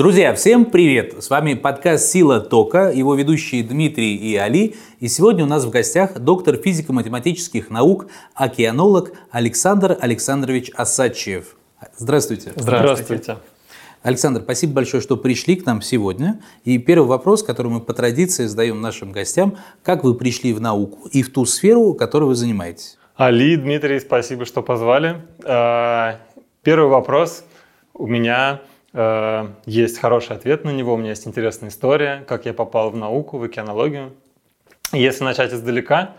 Друзья, всем привет! С вами подкаст «Сила тока», его ведущие Дмитрий и Али. И сегодня у нас в гостях доктор физико-математических наук, океанолог Александр Александрович Асачев. Здравствуйте. Здравствуйте. Александр, спасибо большое, что пришли к нам сегодня. И первый вопрос, который мы по традиции задаем нашим гостям. Как вы пришли в науку и в ту сферу, которой вы занимаетесь? Али, Дмитрий, спасибо, что позвали. А, первый вопрос у меня есть хороший ответ на него, у меня есть интересная история, как я попал в науку, в океанологию. Если начать издалека,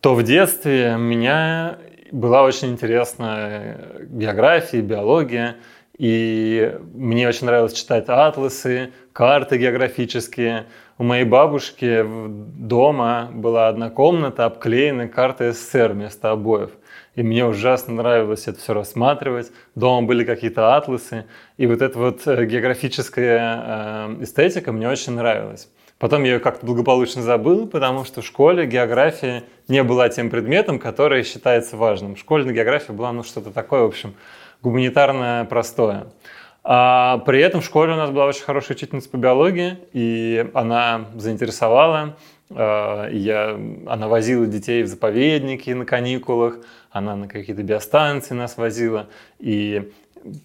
то в детстве меня была очень интересна география, биология, и мне очень нравилось читать атласы, карты географические. У моей бабушки дома была одна комната, обклеена картой СССР вместо обоев и мне ужасно нравилось это все рассматривать. Дома были какие-то атласы, и вот эта вот э, географическая э, эстетика мне очень нравилась. Потом я ее как-то благополучно забыл, потому что в школе география не была тем предметом, который считается важным. Школьная география была ну что-то такое, в общем, гуманитарное, простое. А при этом в школе у нас была очень хорошая учительница по биологии, и она заинтересовала. Э, я, она возила детей в заповедники на каникулах, она на какие-то биостанции нас возила. И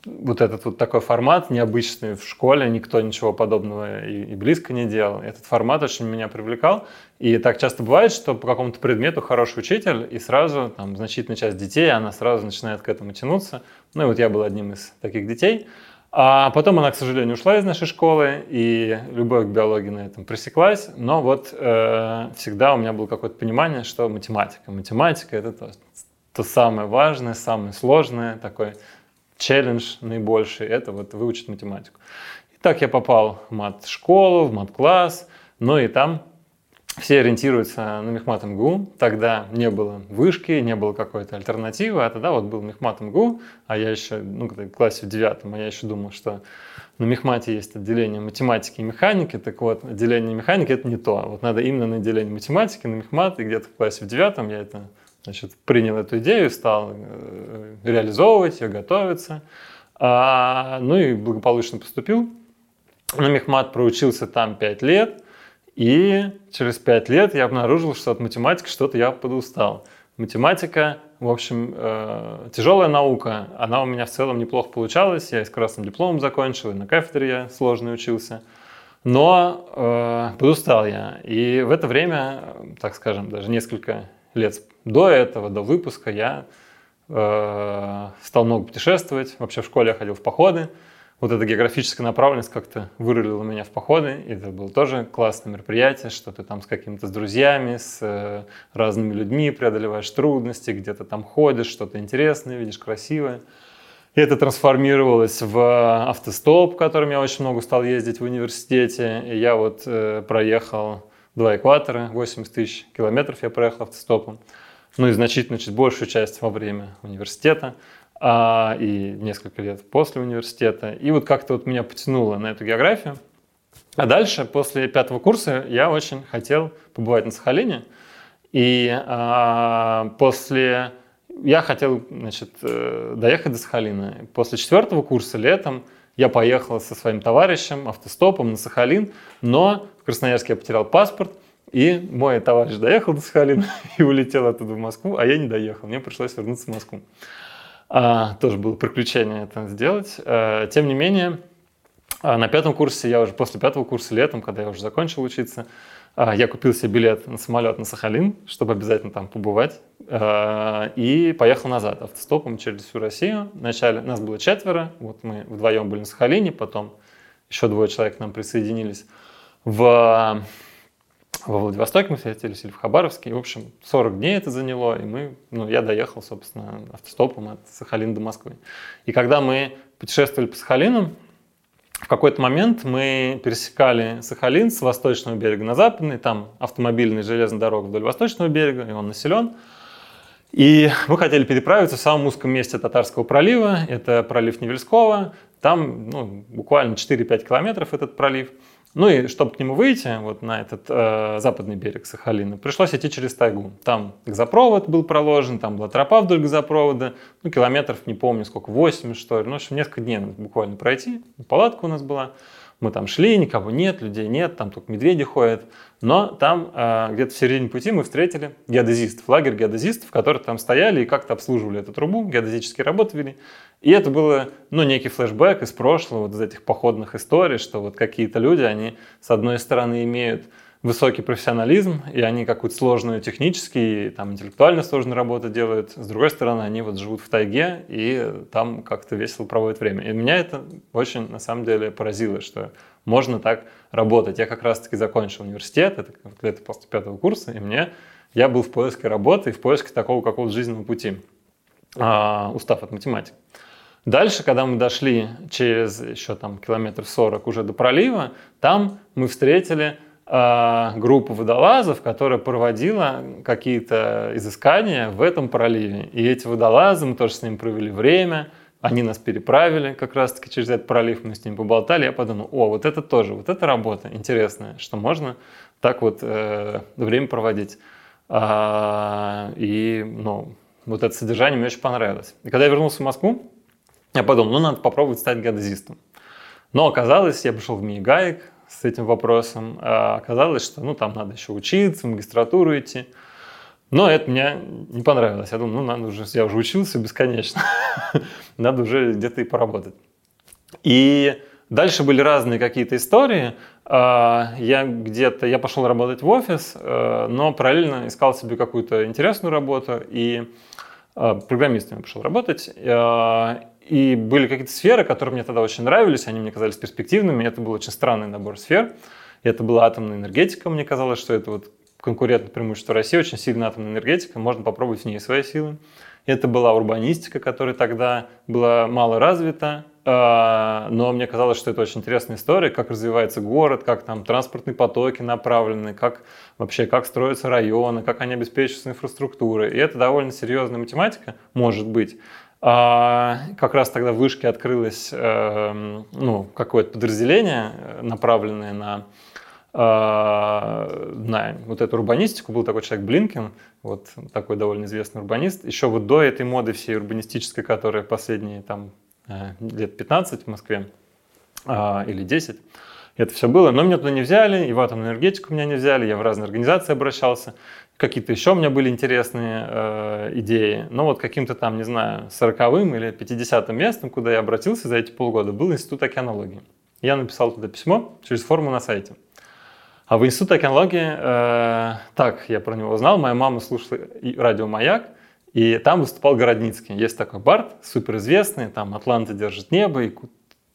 вот этот вот такой формат необычный в школе, никто ничего подобного и, и близко не делал. Этот формат очень меня привлекал. И так часто бывает, что по какому-то предмету хороший учитель, и сразу там значительная часть детей, она сразу начинает к этому тянуться. Ну и вот я был одним из таких детей. А потом она, к сожалению, ушла из нашей школы, и любовь к биологии на этом пресеклась. Но вот э, всегда у меня было какое-то понимание, что математика. Математика — это то, то самое важное, самое сложное, такой челлендж наибольший, это вот выучить математику. И так я попал в мат-школу, в мат-класс, ну и там все ориентируются на Мехмат МГУ. Тогда не было вышки, не было какой-то альтернативы, а тогда вот был Мехмат МГУ, а я еще, ну, в классе в девятом, а я еще думал, что на Мехмате есть отделение математики и механики, так вот, отделение механики это не то. Вот надо именно на отделение математики, на Мехмат, и где-то в классе в девятом я это Значит, принял эту идею, стал э, реализовывать ее, готовиться. А, ну и благополучно поступил. На Мехмат проучился там 5 лет. И через 5 лет я обнаружил, что от математики что-то я подустал. Математика, в общем, э, тяжелая наука. Она у меня в целом неплохо получалась. Я и с красным дипломом закончил, и на кафедре я сложно учился. Но э, подустал я. И в это время, так скажем, даже несколько лет до этого, до выпуска, я э, стал много путешествовать. Вообще в школе я ходил в походы. Вот эта географическая направленность как-то вырулила меня в походы. И это было тоже классное мероприятие, что ты там с какими-то с друзьями, с э, разными людьми преодолеваешь трудности, где-то там ходишь, что-то интересное, видишь красивое. И это трансформировалось в автостоп, которым я очень много стал ездить в университете. И я вот э, проехал два экватора, 80 тысяч километров я проехал автостопом. Ну и значительно чуть большую часть во время университета а, и несколько лет после университета. И вот как-то вот меня потянуло на эту географию. А дальше, после пятого курса, я очень хотел побывать на Сахалине. И а, после... Я хотел, значит, э, доехать до Сахалина. После четвертого курса летом я поехал со своим товарищем автостопом на Сахалин, но в Красноярске я потерял паспорт, и мой товарищ доехал до Сахалина и улетел оттуда в Москву, а я не доехал, мне пришлось вернуться в Москву. А, тоже было приключение это сделать. А, тем не менее, а, на пятом курсе, я уже после пятого курса летом, когда я уже закончил учиться, а, я купил себе билет на самолет на Сахалин, чтобы обязательно там побывать, а, и поехал назад автостопом через всю Россию. Вначале нас было четверо, вот мы вдвоем были на Сахалине, потом еще двое человек к нам присоединились в во Владивостоке мы встретились или в Хабаровске. И, в общем, 40 дней это заняло, и мы, ну, я доехал, собственно, автостопом от Сахалина до Москвы. И когда мы путешествовали по Сахалину, в какой-то момент мы пересекали Сахалин с восточного берега на западный, там автомобильная железная дорога вдоль восточного берега, и он населен. И мы хотели переправиться в самом узком месте Татарского пролива, это пролив Невельского, там ну, буквально 4-5 километров этот пролив. Ну и чтобы к нему выйти, вот на этот э, западный берег Сахалина, пришлось идти через тайгу. Там газопровод был проложен, там была тропа вдоль газопровода, ну километров, не помню сколько, 8 что ли. Ну, в общем, несколько дней буквально пройти. Палатка у нас была. Мы там шли, никого нет, людей нет, там только медведи ходят. Но там э, где-то в середине пути мы встретили геодезистов, лагерь геодезистов, которые там стояли и как-то обслуживали эту трубу, геодезические работы вели. И это было, ну, некий флешбэк из прошлого, вот из этих походных историй, что вот какие-то люди, они, с одной стороны, имеют высокий профессионализм, и они какую-то сложную технически, там, интеллектуально сложную работу делают. С другой стороны, они вот живут в тайге, и там как-то весело проводят время. И меня это очень, на самом деле, поразило, что можно так работать. Я как раз-таки закончил университет, это где-то после пятого курса, и мне, я был в поиске работы и в поиске такого какого-то жизненного пути, а, устав от математики. Дальше, когда мы дошли через еще там километр 40 уже до пролива, там мы встретили э, группу водолазов, которая проводила какие-то изыскания в этом проливе. И эти водолазы, мы тоже с ними провели время, они нас переправили как раз-таки через этот пролив, мы с ними поболтали, я подумал, о, вот это тоже, вот это работа интересная, что можно так вот э, время проводить. А, и, ну, вот это содержание мне очень понравилось. И когда я вернулся в Москву, я подумал, ну, надо попробовать стать геодезистом. Но оказалось, я пришел в МИГАИК с этим вопросом, а оказалось, что, ну, там надо еще учиться, в магистратуру идти. Но это мне не понравилось. Я думаю, ну, надо уже, я уже учился бесконечно. надо уже где-то и поработать. И дальше были разные какие-то истории. А, я где-то, я пошел работать в офис, э, но параллельно искал себе какую-то интересную работу и а, программистом я пошел работать. И были какие-то сферы, которые мне тогда очень нравились, они мне казались перспективными. Это был очень странный набор сфер. Это была атомная энергетика, мне казалось, что это вот конкурентное преимущество России, очень сильная атомная энергетика, можно попробовать в ней свои силы. Это была урбанистика, которая тогда была мало развита, а, но мне казалось, что это очень интересная история, как развивается город, как там транспортные потоки направлены, как вообще, как строятся районы, как они обеспечиваются инфраструктурой. И это довольно серьезная математика, может быть. А, как раз тогда в вышке открылось э, ну, какое-то подразделение, э, направленное на, э, на вот эту урбанистику. Был такой человек Блинкин, вот такой довольно известный урбанист. Еще вот до этой моды всей урбанистической, которая последние там, лет 15 в Москве а, или 10, это все было. Но меня туда не взяли, и в атомную энергетику меня не взяли, я в разные организации обращался. Какие-то еще у меня были интересные э, идеи. Но вот каким-то там, не знаю, сороковым или 50 местом, куда я обратился за эти полгода, был Институт океанологии. Я написал туда письмо через форму на сайте. А в Институт океанологии, э, так, я про него узнал, моя мама слушала радио «Маяк», и там выступал Городницкий. Есть такой Барт, суперизвестный, там «Атланта держит небо» и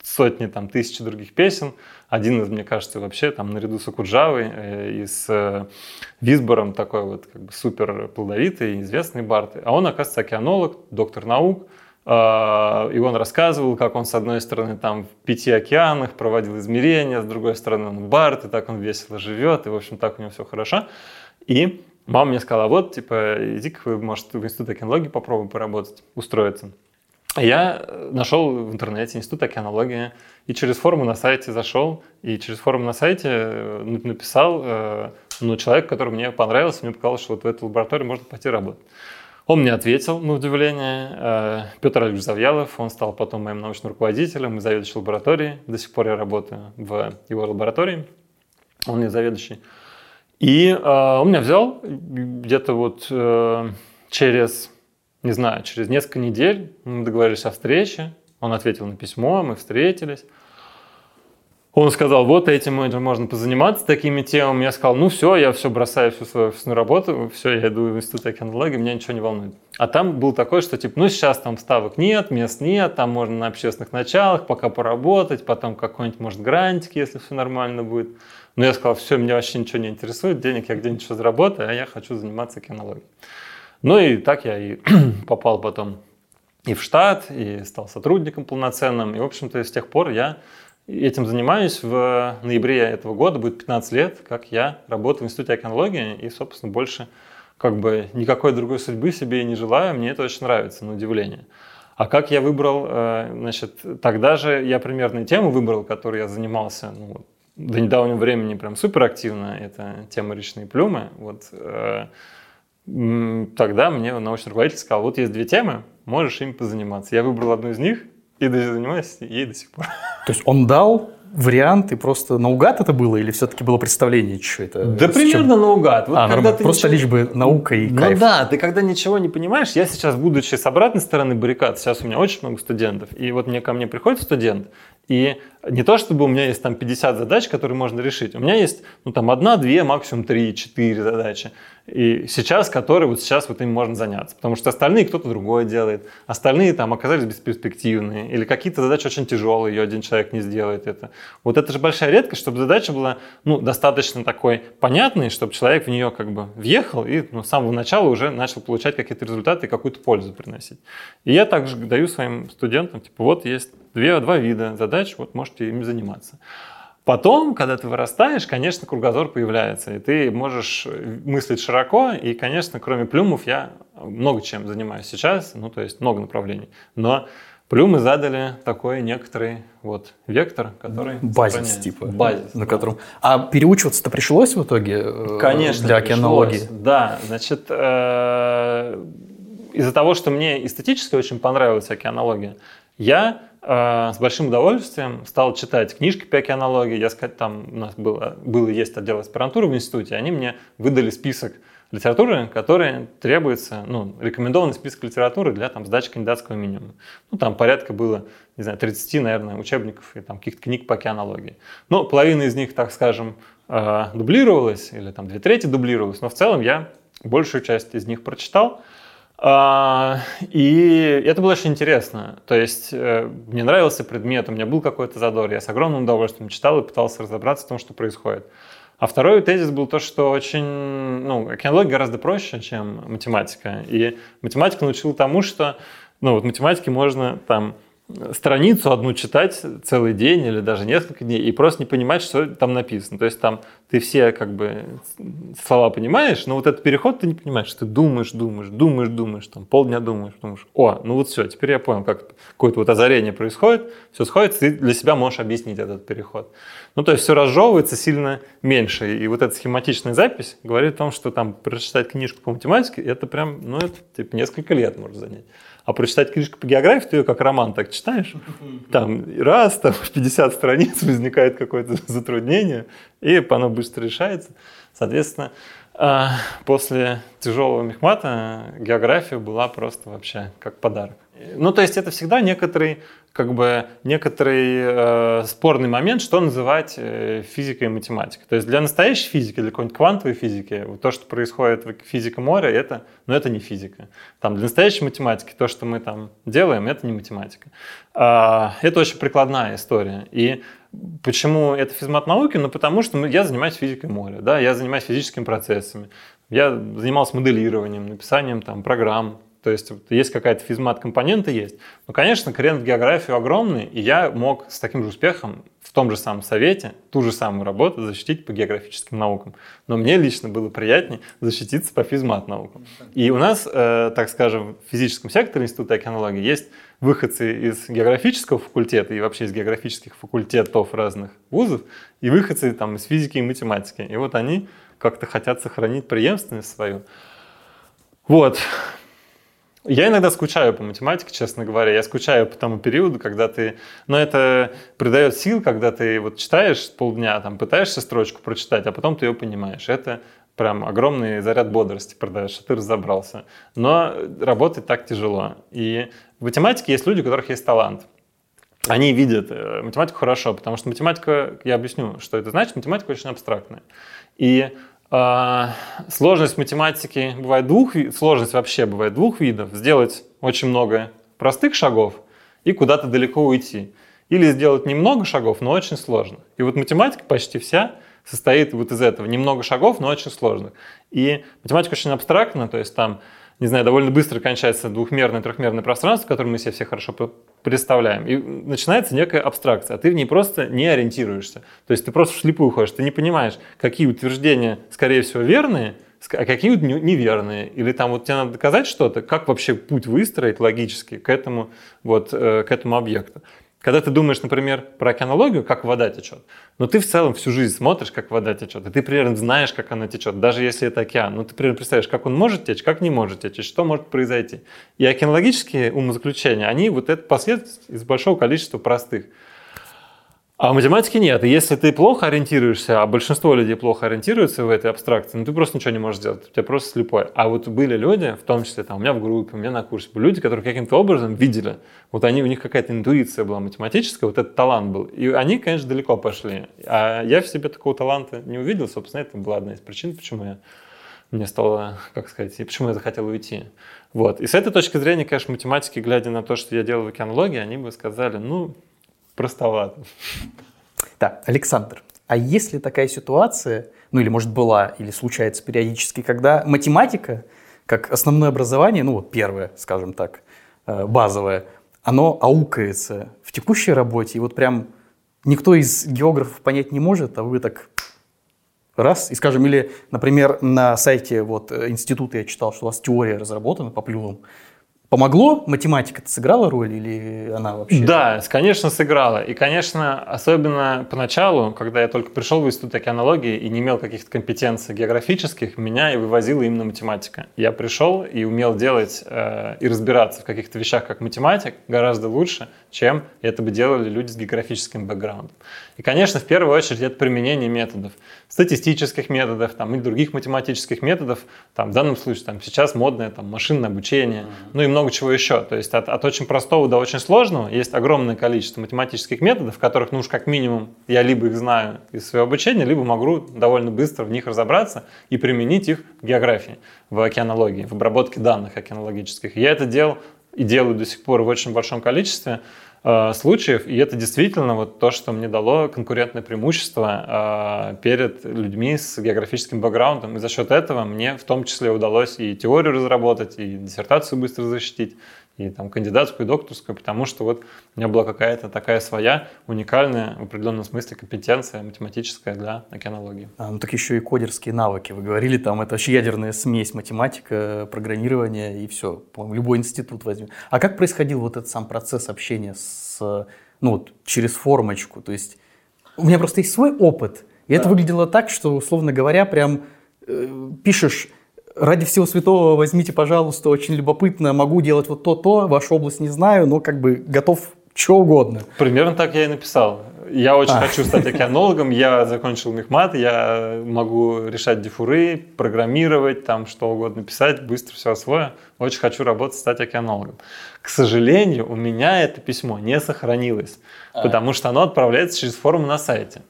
сотни, там, тысячи других песен. Один из, мне кажется, вообще там наряду с Акуджавой э, и с э, Висбором такой вот как бы супер плодовитый, известный Барт. А он, оказывается, океанолог, доктор наук. Э, и он рассказывал, как он, с одной стороны, там в пяти океанах проводил измерения, с другой стороны, он Барт, и так он весело живет, и, в общем, так у него все хорошо. И мама мне сказала, вот, типа, иди-ка вы, может, в институт океанологии попробуй поработать, устроиться. Я нашел в интернете институт океанологии и через форум на сайте зашел, и через форум на сайте э, написал э, ну, человек, который мне понравился, мне показалось, что вот в эту лабораторию можно пойти работать. Он мне ответил, на удивление, э, Петр Олегович Завьялов, он стал потом моим научным руководителем и заведующим лабораторией. До сих пор я работаю в его лаборатории, он не заведующий. И он меня взял где-то вот через не знаю, через несколько недель мы договорились о встрече, он ответил на письмо, мы встретились. Он сказал, вот этим можно позаниматься, такими темами. Я сказал, ну все, я все бросаю, всю свою офисную работу, все, я иду в институт океанологии, меня ничего не волнует. А там был такой, что типа, ну сейчас там ставок нет, мест нет, там можно на общественных началах пока поработать, потом какой-нибудь, может, грантик, если все нормально будет. Но я сказал, все, меня вообще ничего не интересует, денег я где-нибудь еще заработаю, а я хочу заниматься океанологией. Ну и так я и попал потом и в штат, и стал сотрудником полноценным. И, в общем-то, с тех пор я этим занимаюсь. В ноябре этого года будет 15 лет, как я работаю в Институте океанологии, и, собственно, больше как бы никакой другой судьбы себе не желаю. Мне это очень нравится, на удивление. А как я выбрал, э, значит, тогда же я примерно тему выбрал, которой я занимался ну, до недавнего времени прям супер активно, это тема речные плюмы. Вот э, тогда мне научный руководитель сказал, вот есть две темы, можешь ими позаниматься. Я выбрал одну из них и занимаюсь ей до сих пор. То есть он дал вариант, и просто наугад это было, или все-таки было представление, что это? Да примерно чем... наугад. Вот а, когда ты просто ничего... лишь бы наука и ну, кайф. да, ты когда ничего не понимаешь, я сейчас, будучи с обратной стороны баррикад, сейчас у меня очень много студентов, и вот мне ко мне приходит студент, и не то, чтобы у меня есть там 50 задач, которые можно решить. У меня есть, ну, там, одна, две, максимум три, четыре задачи. И сейчас, которые вот сейчас вот им можно заняться. Потому что остальные кто-то другое делает. Остальные там оказались бесперспективные. Или какие-то задачи очень тяжелые, ее один человек не сделает это. Вот это же большая редкость, чтобы задача была, ну, достаточно такой понятной, чтобы человек в нее как бы въехал и ну, с самого начала уже начал получать какие-то результаты и какую-то пользу приносить. И я также даю своим студентам, типа, вот есть две, два вида задач, вот можете ими заниматься. Потом, когда ты вырастаешь, конечно, кругозор появляется, и ты можешь мыслить широко, и, конечно, кроме плюмов я много чем занимаюсь сейчас, ну, то есть много направлений. Но плюмы задали такой некоторый вот вектор, который... Базис типа. Базис. На котором... А переучиваться-то пришлось в итоге э, конечно, для океанологии? Да, значит, э, из-за того, что мне эстетически очень понравилась океанология, я э, с большим удовольствием стал читать книжки по океанологии. Я сказать, там у нас было, было есть отдел аспирантуры в институте, они мне выдали список литературы, который требуется, ну, рекомендованный список литературы для там, сдачи кандидатского минимума. Ну, там порядка было, не знаю, 30, наверное, учебников и там каких-то книг по океанологии. Но половина из них, так скажем, э, дублировалась, или там две трети дублировалась, но в целом я большую часть из них прочитал. А, и это было очень интересно. То есть э, мне нравился предмет, у меня был какой-то задор, я с огромным удовольствием читал и пытался разобраться в том, что происходит. А второй тезис был то, что очень, ну, океанология гораздо проще, чем математика. И математика научила тому, что, ну, вот математике можно там страницу одну читать целый день или даже несколько дней и просто не понимать, что там написано. То есть там ты все как бы слова понимаешь, но вот этот переход ты не понимаешь. Ты думаешь, думаешь, думаешь, думаешь, там полдня думаешь, думаешь. О, ну вот все, теперь я понял, как какое-то вот озарение происходит, все сходится, ты для себя можешь объяснить этот переход. Ну то есть все разжевывается сильно меньше. И вот эта схематичная запись говорит о том, что там прочитать книжку по математике, это прям, ну это типа несколько лет может занять. А прочитать книжку по географии, ты ее как роман так читаешь, там раз, там 50 страниц, возникает какое-то затруднение, и оно быстро решается. Соответственно, а, после тяжелого мехмата география была просто вообще как подарок. Ну, то есть это всегда некоторый как бы некоторый э, спорный момент, что называть э, физикой и математикой. То есть для настоящей физики, для какой-нибудь квантовой физики, вот то, что происходит в физике моря, это, ну, это не физика. Там, для настоящей математики то, что мы там делаем, это не математика. Э, это очень прикладная история. И почему это физмат науки? Ну, потому что я занимаюсь физикой моря, да, я занимаюсь физическими процессами, я занимался моделированием, написанием там программ, то есть есть какая-то физмат-компонента есть. Но, конечно, крен в географию огромный, и я мог с таким же успехом в том же самом совете ту же самую работу защитить по географическим наукам. Но мне лично было приятнее защититься по физмат-наукам. И у нас, э, так скажем, в физическом секторе Института океанологии есть выходцы из географического факультета и вообще из географических факультетов разных вузов, и выходцы там, из физики и математики. И вот они как-то хотят сохранить преемственность свою. Вот. Я иногда скучаю по математике, честно говоря. Я скучаю по тому периоду, когда ты... Но это придает сил, когда ты вот читаешь полдня, там, пытаешься строчку прочитать, а потом ты ее понимаешь. Это прям огромный заряд бодрости продаешь, что ты разобрался. Но работать так тяжело. И в математике есть люди, у которых есть талант. Они видят э, математику хорошо, потому что математика, я объясню, что это значит, математика очень абстрактная. И сложность математики бывает двух, сложность вообще бывает двух видов. Сделать очень много простых шагов и куда-то далеко уйти. Или сделать немного шагов, но очень сложно. И вот математика почти вся состоит вот из этого. Немного шагов, но очень сложных. И математика очень абстрактна, то есть там не знаю, довольно быстро кончается двухмерное, трехмерное пространство, которое мы себе все хорошо представляем. И начинается некая абстракция, а ты в ней просто не ориентируешься. То есть ты просто вслепую ходишь, ты не понимаешь, какие утверждения, скорее всего, верные, а какие неверные. Или там вот тебе надо доказать что-то, как вообще путь выстроить логически к этому, вот, э, к этому объекту. Когда ты думаешь, например, про океанологию, как вода течет, но ты в целом всю жизнь смотришь, как вода течет, и ты примерно знаешь, как она течет, даже если это океан. Ну, ты примерно представляешь, как он может течь, как не может течь, что может произойти. И океанологические умозаключения, они вот это последствия из большого количества простых. А в математике нет. И если ты плохо ориентируешься, а большинство людей плохо ориентируются в этой абстракции, ну ты просто ничего не можешь сделать, у тебя просто слепой. А вот были люди, в том числе там, у меня в группе, у меня на курсе, были люди, которые каким-то образом видели, вот они, у них какая-то интуиция была математическая, вот этот талант был. И они, конечно, далеко пошли. А я в себе такого таланта не увидел, собственно, это была одна из причин, почему я мне стало, как сказать, и почему я захотел уйти. Вот. И с этой точки зрения, конечно, математики, глядя на то, что я делал в океанологии, они бы сказали, ну, простовато. Так, Александр, а есть ли такая ситуация, ну или может была, или случается периодически, когда математика, как основное образование, ну вот первое, скажем так, э, базовое, оно аукается в текущей работе, и вот прям никто из географов понять не может, а вы так раз, и скажем, или, например, на сайте вот э, института я читал, что у вас теория разработана по плюмам, Помогло? Математика сыграла роль или она вообще? Да, конечно, сыграла. И, конечно, особенно поначалу, когда я только пришел в институт океанологии и не имел каких-то компетенций географических, меня и вывозила именно математика. Я пришел и умел делать э, и разбираться в каких-то вещах как математик гораздо лучше, чем это бы делали люди с географическим бэкграундом. И, конечно, в первую очередь это применение методов, статистических методов там, и других математических методов. Там, в данном случае там, сейчас модное там, машинное обучение, mm-hmm. ну и много чего еще. То есть от, от очень простого до очень сложного есть огромное количество математических методов, которых, ну уж как минимум, я либо их знаю из своего обучения, либо могу довольно быстро в них разобраться и применить их в географии, в океанологии, в обработке данных океанологических. Я это делал и делаю до сих пор в очень большом количестве. Э, случаев, и это действительно вот то, что мне дало конкурентное преимущество э, перед людьми с географическим бэкграундом, и за счет этого мне в том числе удалось и теорию разработать, и диссертацию быстро защитить, и там кандидатскую, и докторскую, потому что вот у меня была какая-то такая своя уникальная в определенном смысле компетенция математическая для океанологии. А, ну так еще и кодерские навыки. Вы говорили, там это вообще ядерная смесь математика, программирование и все. Любой институт возьми. А как происходил вот этот сам процесс общения с, ну вот, через формочку? То есть у меня просто есть свой опыт, и да. это выглядело так, что, условно говоря, прям э, пишешь ради всего святого возьмите, пожалуйста, очень любопытно, могу делать вот то-то, вашу область не знаю, но как бы готов что угодно. Примерно так я и написал. Я очень а. хочу стать океанологом, я закончил мехмат, я могу решать дифуры, программировать, там что угодно писать, быстро все освою. Очень хочу работать, стать океанологом. К сожалению, у меня это письмо не сохранилось, а. потому что оно отправляется через форум на сайте.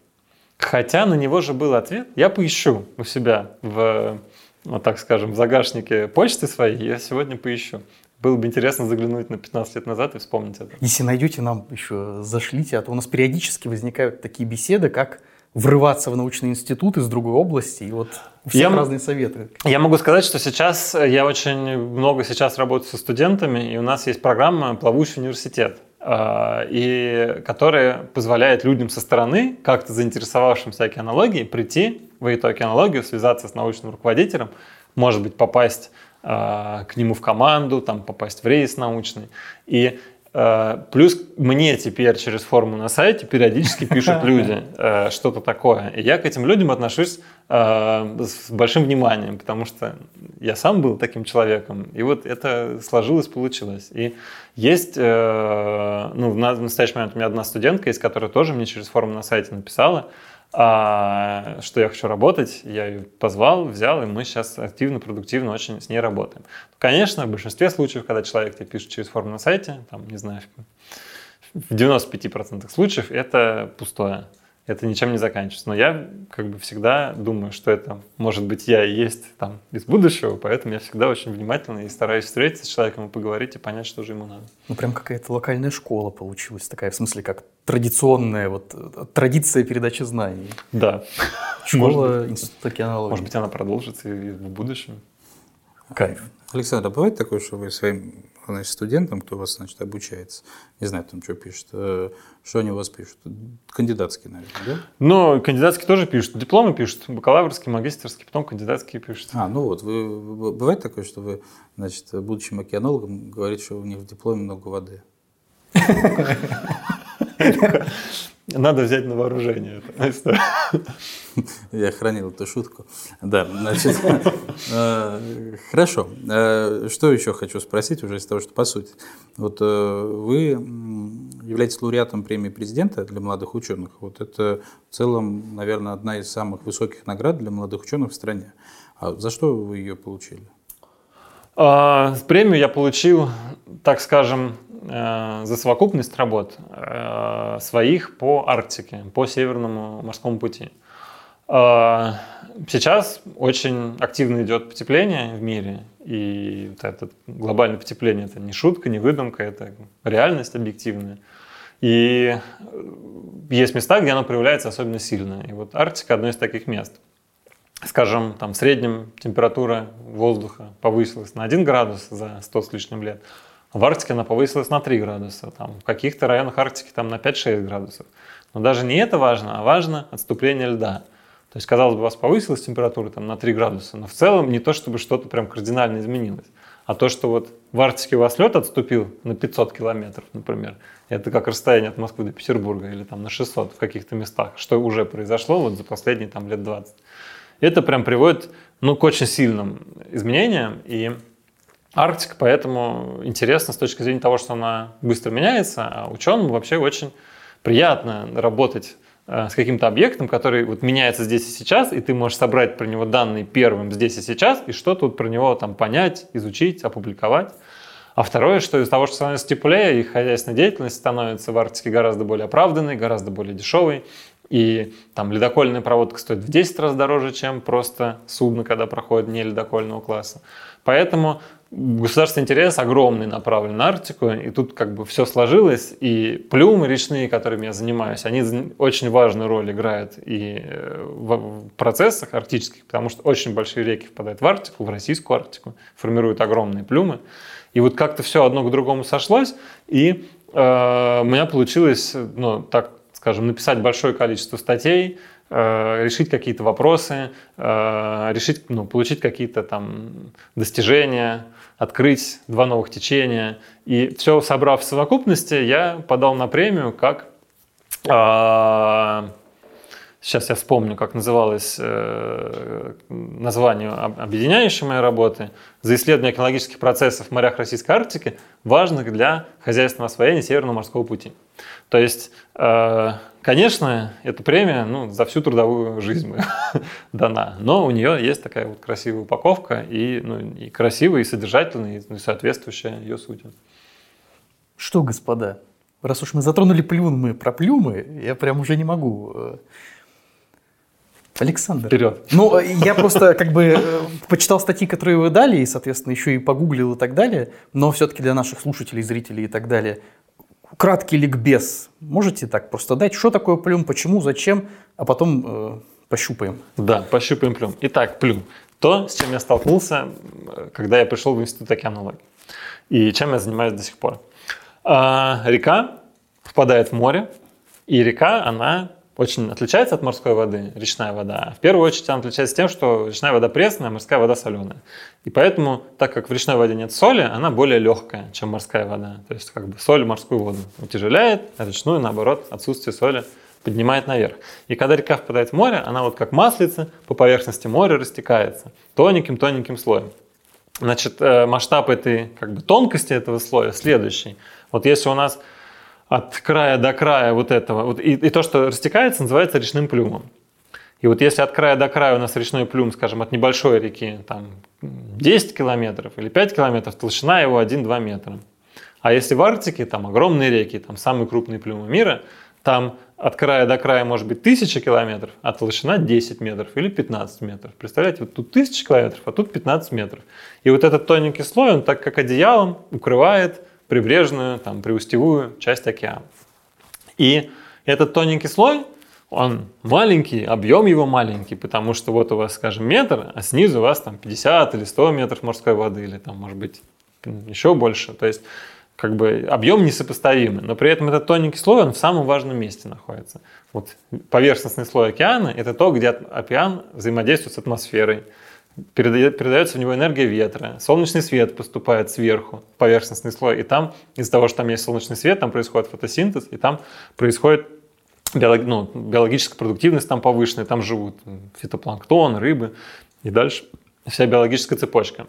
Хотя на него же был ответ. Я поищу у себя в вот так скажем, в загашнике почты своей, я сегодня поищу. Было бы интересно заглянуть на 15 лет назад и вспомнить это. Если найдете, нам еще зашлите, а то у нас периодически возникают такие беседы, как врываться в научный институт из другой области, и вот я, разные советы. Я могу сказать, что сейчас я очень много сейчас работаю со студентами, и у нас есть программа «Плавучий университет». А, и которая позволяет людям со стороны, как-то заинтересовавшимся океанологией, прийти в эту океанологию, связаться с научным руководителем, может быть, попасть а, к нему в команду, там, попасть в рейс научный. И плюс мне теперь через форму на сайте периодически пишут люди э, что-то такое. И я к этим людям отношусь э, с большим вниманием, потому что я сам был таким человеком. И вот это сложилось, получилось. И есть, ну, в настоящий момент у меня одна студентка, из которой тоже мне через форму на сайте написала, а, что я хочу работать, я ее позвал, взял, и мы сейчас активно, продуктивно очень с ней работаем. Конечно, в большинстве случаев, когда человек тебе пишет через форму на сайте, там, не знаю, в 95% случаев это пустое это ничем не заканчивается. Но я как бы всегда думаю, что это может быть я и есть там из будущего, поэтому я всегда очень внимательно и стараюсь встретиться с человеком и поговорить и понять, что же ему надо. Ну прям какая-то локальная школа получилась такая, в смысле как традиционная вот традиция передачи знаний. Да. Школа института океанологии. Может быть, она продолжится и в будущем. Кайф. Александр, а бывает такое, что вы своим значит, студентам, кто у вас значит, обучается, не знаю, там что пишет, э, что они у вас пишут? Кандидатские, наверное, да? Ну, кандидатские тоже пишут, дипломы пишут, бакалаврские, магистрские, потом кандидатские пишут. А, ну вот, вы, бывает такое, что вы, значит, будучи океанологом, говорите, что у них в дипломе много воды? Надо взять на вооружение. Я хранил эту шутку. Да, значит, э, хорошо. Э, что еще хочу спросить уже из того, что по сути. Вот э, вы являетесь лауреатом премии президента для молодых ученых. Вот это в целом, наверное, одна из самых высоких наград для молодых ученых в стране. А за что вы ее получили? А, премию я получил, так скажем, Э, за совокупность работ э, своих по Арктике, по Северному морскому пути. Э, сейчас очень активно идет потепление в мире, и вот это глобальное потепление это не шутка, не выдумка, это реальность объективная. И есть места, где оно проявляется особенно сильно. И вот Арктика одно из таких мест. Скажем, там в среднем температура воздуха повысилась на 1 градус за 100 с лишним лет, в Арктике она повысилась на 3 градуса, там, в каких-то районах Арктики там на 5-6 градусов. Но даже не это важно, а важно отступление льда. То есть, казалось бы, у вас повысилась температура там, на 3 градуса, но в целом не то, чтобы что-то прям кардинально изменилось. А то, что вот в Арктике у вас лед отступил на 500 километров, например, это как расстояние от Москвы до Петербурга или там на 600 в каких-то местах, что уже произошло вот за последние там лет 20. Это прям приводит ну, к очень сильным изменениям. И Арктика, поэтому интересно с точки зрения того, что она быстро меняется, а ученым вообще очень приятно работать э, с каким-то объектом, который вот меняется здесь и сейчас, и ты можешь собрать про него данные первым здесь и сейчас, и что тут про него там понять, изучить, опубликовать. А второе, что из-за того, что становится теплее, их хозяйственная деятельность становится в Арктике гораздо более оправданной, гораздо более дешевой. И там ледокольная проводка стоит в 10 раз дороже, чем просто судно, когда проходит не ледокольного класса. Поэтому государственный интерес огромный направлен на Арктику, и тут как бы все сложилось, и плюмы речные, которыми я занимаюсь, они очень важную роль играют и э, в процессах арктических, потому что очень большие реки впадают в Арктику, в российскую Арктику, формируют огромные плюмы. И вот как-то все одно к другому сошлось, и э, у меня получилось, ну, так скажем, написать большое количество статей, Э, решить какие-то вопросы, э, решить, ну, получить какие-то там достижения, открыть два новых течения. И все собрав в совокупности, я подал на премию как а, сейчас я вспомню, как называлось э, название объединяющей моей работы, за исследование экологических процессов в морях Российской Арктики, важных для хозяйственного освоения Северного морского пути. То есть Конечно, эта премия ну, за всю трудовую жизнь дана, но у нее есть такая вот красивая упаковка, и, ну, и красивая, и содержательная, и соответствующая ее сути. Что, господа, раз уж мы затронули плюмы про плюмы, я прям уже не могу. Э, Александр. Вперед. Ну, я просто как бы э, почитал статьи, которые вы дали, и, соответственно, еще и погуглил и так далее, но все-таки для наших слушателей, зрителей и так далее – краткий ликбез. Можете так просто дать, что такое плюм, почему, зачем, а потом э, пощупаем. Да, пощупаем плюм. Итак, плюм. То, с чем я столкнулся, когда я пришел в Институт океанологии. И чем я занимаюсь до сих пор. А, река впадает в море, и река, она очень отличается от морской воды, речная вода. В первую очередь она отличается тем, что речная вода пресная, а морская вода соленая. И поэтому, так как в речной воде нет соли, она более легкая, чем морская вода. То есть как бы соль морскую воду утяжеляет, а речную, наоборот, отсутствие соли поднимает наверх. И когда река впадает в море, она вот как маслица по поверхности моря растекается тоненьким-тоненьким слоем. Значит, э, масштаб этой как бы, тонкости этого слоя следующий. Вот если у нас от края до края вот этого. Вот, и, и то, что растекается, называется речным плюмом. И вот если от края до края у нас речной плюм, скажем, от небольшой реки там, 10 километров или 5 километров, толщина его 1-2 метра. А если в Арктике, там огромные реки, там самые крупные плюмы мира, там от края до края может быть 1000 километров, а толщина 10 метров или 15 метров. Представляете, вот тут 1000 километров, а тут 15 метров. И вот этот тоненький слой, он так как одеялом укрывает прибрежную, там, приустевую часть океана. И этот тоненький слой, он маленький, объем его маленький, потому что вот у вас, скажем, метр, а снизу у вас там 50 или 100 метров морской воды, или там, может быть, еще больше. То есть, как бы объем несопоставимый, но при этом этот тоненький слой, он в самом важном месте находится. Вот поверхностный слой океана – это то, где океан взаимодействует с атмосферой, передается в него энергия ветра, солнечный свет поступает сверху, поверхностный слой, и там из-за того, что там есть солнечный свет, там происходит фотосинтез, и там происходит биолог, ну, биологическая продуктивность там повышенная, там живут фитопланктон, рыбы, и дальше вся биологическая цепочка.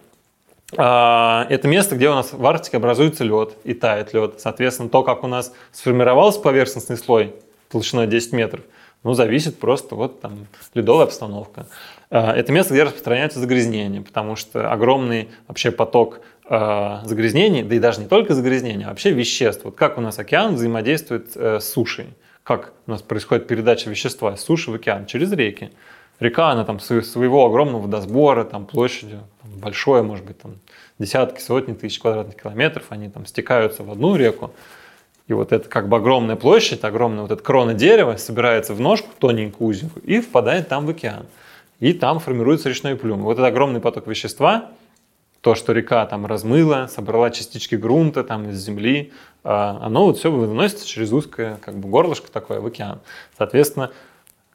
А, это место, где у нас в Арктике образуется лед и тает лед. Соответственно, то, как у нас сформировался поверхностный слой толщиной 10 метров, ну, зависит просто вот там ледовая обстановка. А, это место, где распространяются загрязнения, потому что огромный вообще поток а, загрязнений, да и даже не только загрязнения, а вообще веществ. Вот как у нас океан взаимодействует э, с сушей, как у нас происходит передача вещества с суши в океан через реки. Река, она там своего огромного водосбора, там площадью там, большое, может быть, там десятки, сотни тысяч квадратных километров, они там стекаются в одну реку. И вот это как бы огромная площадь, огромная вот эта крона дерева собирается в ножку, тоненькую узенькую, и впадает там в океан. И там формируется речной плюм. Вот этот огромный поток вещества, то, что река там размыла, собрала частички грунта там из земли, а, оно вот все выносится через узкое как бы горлышко такое в океан. Соответственно,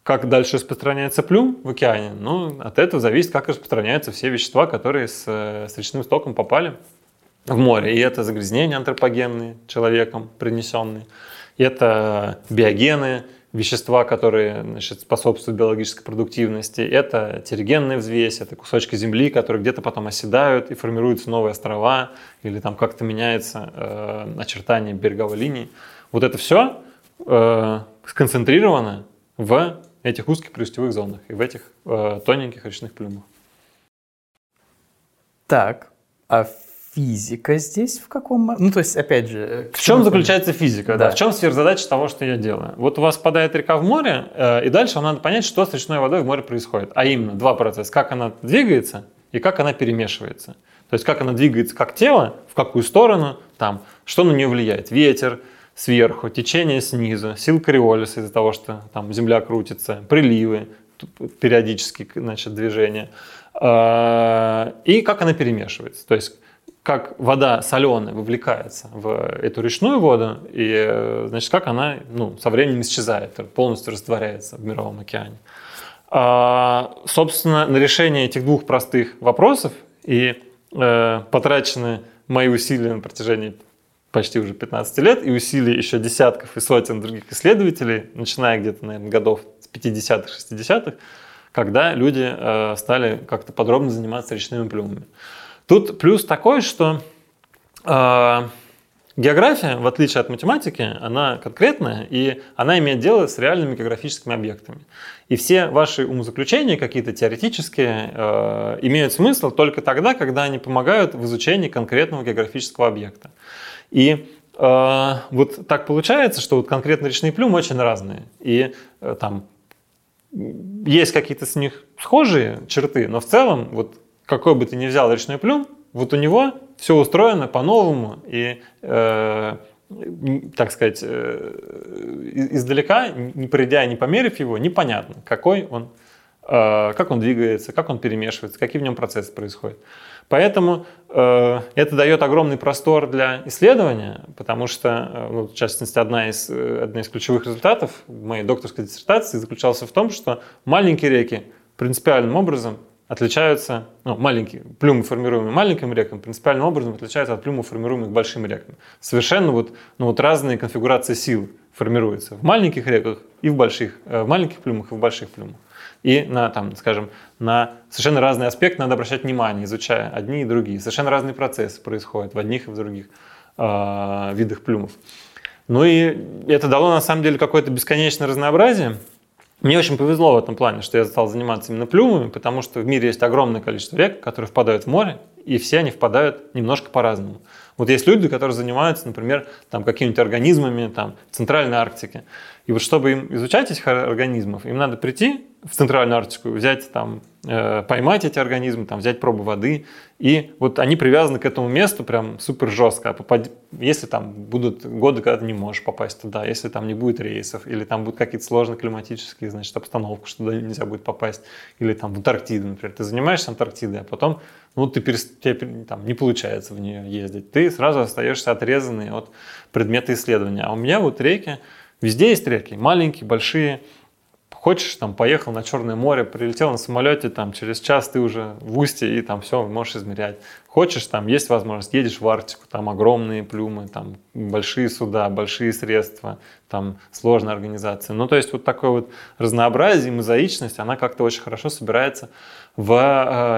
как дальше распространяется плюм в океане, ну, от этого зависит, как распространяются все вещества, которые с, с речным стоком попали в море. И это загрязнения антропогенные человеком принесенные, это биогены, вещества, которые значит, способствуют биологической продуктивности. Это терригенная взвесь, это кусочки земли, которые где-то потом оседают и формируются новые острова, или там как-то меняется э, очертание береговой линии. Вот это все э, сконцентрировано в этих узких плюстевых зонах и в этих э, тоненьких речных плюмах. Так, а физика здесь в каком... Ну, то есть, опять же... В чем заключается физика? Да. Да. В чем сверхзадача того, что я делаю? Вот у вас падает река в море, э, и дальше вам надо понять, что с речной водой в море происходит. А именно, два процесса. Как она двигается и как она перемешивается. То есть, как она двигается как тело, в какую сторону, там, что на нее влияет. Ветер, сверху, течение снизу, сил криолиса из-за того, что там земля крутится, приливы, периодические значит, движения, а, и как она перемешивается. То есть как вода соленая вовлекается в эту речную воду, и значит, как она ну, со временем исчезает, полностью растворяется в мировом океане. А, собственно, на решение этих двух простых вопросов и э, потрачены мои усилия на протяжении почти уже 15 лет и усилий еще десятков и сотен других исследователей, начиная где-то, наверное, годов с 50-х, 60-х, когда люди э, стали как-то подробно заниматься речными плюмами. Тут плюс такой, что э, география, в отличие от математики, она конкретная, и она имеет дело с реальными географическими объектами. И все ваши умозаключения, какие-то теоретические, э, имеют смысл только тогда, когда они помогают в изучении конкретного географического объекта. И э, вот так получается, что вот конкретно речные плюмы очень разные. И э, там есть какие-то с них схожие черты, но в целом, вот какой бы ты ни взял речной плюм, вот у него все устроено по-новому и, э, так сказать, э, издалека, не придя, не померив его, непонятно, какой он, э, как он двигается, как он перемешивается, какие в нем процессы происходят. Поэтому э, это дает огромный простор для исследования, потому что, э, ну, в частности, одна из, э, одна из ключевых результатов моей докторской диссертации заключался в том, что маленькие реки принципиальным образом отличаются, ну, маленькие, плюмы, формируемые маленьким рекам, принципиальным образом отличаются от плюмов, формируемых большими реками. Совершенно вот, ну, вот разные конфигурации сил формируются в маленьких реках и в больших, в маленьких плюмах и в больших плюмах и на, там, скажем, на совершенно разный аспект надо обращать внимание, изучая одни и другие. Совершенно разные процессы происходят в одних и в других э, видах плюмов. Ну и это дало на самом деле какое-то бесконечное разнообразие. Мне очень повезло в этом плане, что я стал заниматься именно плюмами, потому что в мире есть огромное количество рек, которые впадают в море, и все они впадают немножко по-разному. Вот есть люди, которые занимаются, например, там, какими-то организмами там, в Центральной Арктике. И вот чтобы им изучать этих организмов, им надо прийти в Центральную Арктику, взять там, э, поймать эти организмы, там, взять пробу воды. И вот они привязаны к этому месту прям супер жестко. А если там будут годы, когда ты не можешь попасть туда, если там не будет рейсов, или там будут какие-то сложные климатические, значит, обстановки, что туда нельзя будет попасть, или там в Антарктиду, например. Ты занимаешься Антарктидой, а потом ну, ты тебе там, не получается в нее ездить. Ты сразу остаешься отрезанный от предмета исследования. А у меня вот реки, везде есть реки, маленькие, большие, хочешь, там, поехал на Черное море, прилетел на самолете, там, через час ты уже в устье, и там все, можешь измерять. Хочешь, там, есть возможность, едешь в Арктику, там, огромные плюмы, там, большие суда, большие средства, там, сложная организация. Ну, то есть, вот такое вот разнообразие, мозаичность, она как-то очень хорошо собирается в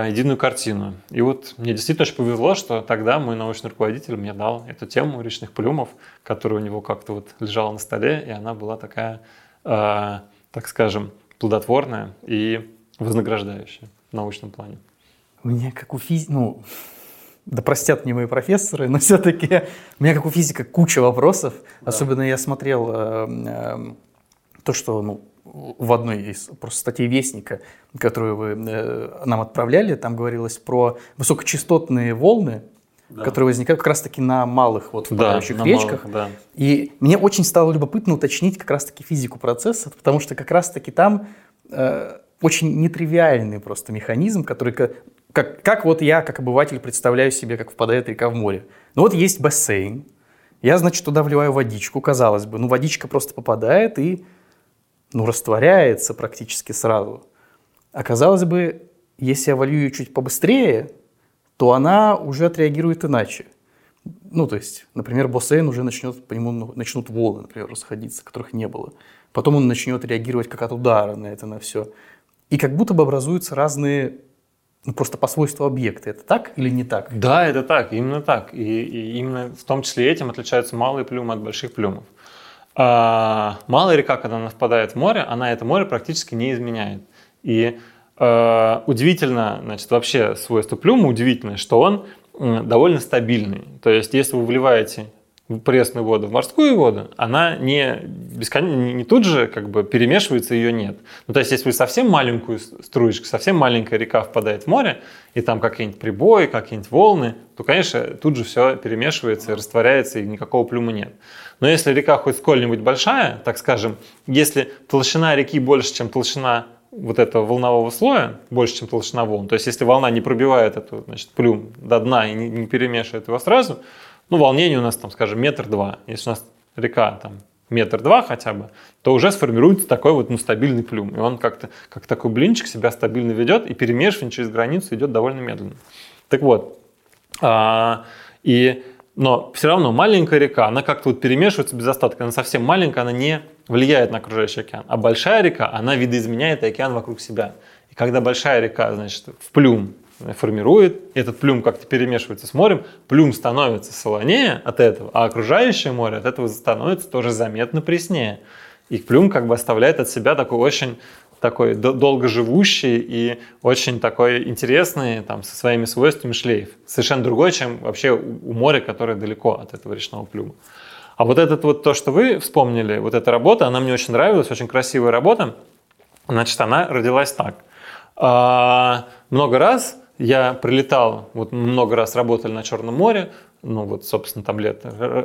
э, единую картину. И вот мне действительно очень повезло, что тогда мой научный руководитель мне дал эту тему речных плюмов, которая у него как-то вот лежала на столе, и она была такая э, так скажем, плодотворная и вознаграждающая в научном плане. У меня как у физика, ну, да простят мне мои профессоры, но все-таки у меня как у физика куча вопросов. Да. Особенно я смотрел э, э, то, что ну, в одной из просто статей Вестника, которую вы э, нам отправляли, там говорилось про высокочастотные волны, да. которые возникают как раз-таки на малых вот впадающих да, речках. Малых, да. И мне очень стало любопытно уточнить как раз-таки физику процесса, потому что как раз-таки там э, очень нетривиальный просто механизм, который как, как вот я, как обыватель, представляю себе, как впадает река в море. Ну вот есть бассейн, я, значит, туда вливаю водичку, казалось бы, ну водичка просто попадает и ну, растворяется практически сразу. А казалось бы, если я волью ее чуть побыстрее, то она уже отреагирует иначе. Ну, то есть, например, бассейн уже начнет, по нему ну, начнут волны, например, расходиться, которых не было. Потом он начнет реагировать как от удара на это, на все. И как будто бы образуются разные, ну, просто по свойству объекты. Это так или не так? Да, это так, именно так. И, и именно в том числе этим отличаются малые плюмы от больших плюмов. А, малая река, когда она впадает в море, она это море практически не изменяет. И Э, удивительно, значит, вообще свойство плюма удивительное, что он довольно стабильный. То есть, если вы вливаете пресную воду в морскую воду, она не, бескон... не тут же как бы перемешивается, ее нет. Ну, то есть, если совсем маленькую струечку, совсем маленькая река впадает в море, и там какие-нибудь прибои, какие-нибудь волны, то, конечно, тут же все перемешивается растворяется, и никакого плюма нет. Но если река хоть сколь-нибудь большая, так скажем, если толщина реки больше, чем толщина вот этого волнового слоя больше, чем толщина волн. То есть, если волна не пробивает эту, значит, плюм до дна и не перемешивает его сразу, ну, волнение у нас, там, скажем, метр два. Если у нас река там метр два хотя бы, то уже сформируется такой вот ну, стабильный плюм. И он как-то, как такой блинчик себя стабильно ведет, и перемешивание через границу идет довольно медленно. Так вот, а, и, но все равно маленькая река, она как-то вот перемешивается без остатка. Она совсем маленькая, она не влияет на окружающий океан. А большая река, она видоизменяет океан вокруг себя. И когда большая река, значит, в плюм формирует, этот плюм как-то перемешивается с морем, плюм становится солонее от этого, а окружающее море от этого становится тоже заметно преснее. И плюм как бы оставляет от себя такой очень такой долгоживущий и очень такой интересный, там, со своими свойствами шлейф. Совершенно другой, чем вообще у моря, которое далеко от этого речного плюма. А вот этот вот то, что вы вспомнили, вот эта работа, она мне очень нравилась, очень красивая работа. Значит, она родилась так. А, много раз я прилетал, вот много раз работали на Черном море, ну вот, собственно, там лет,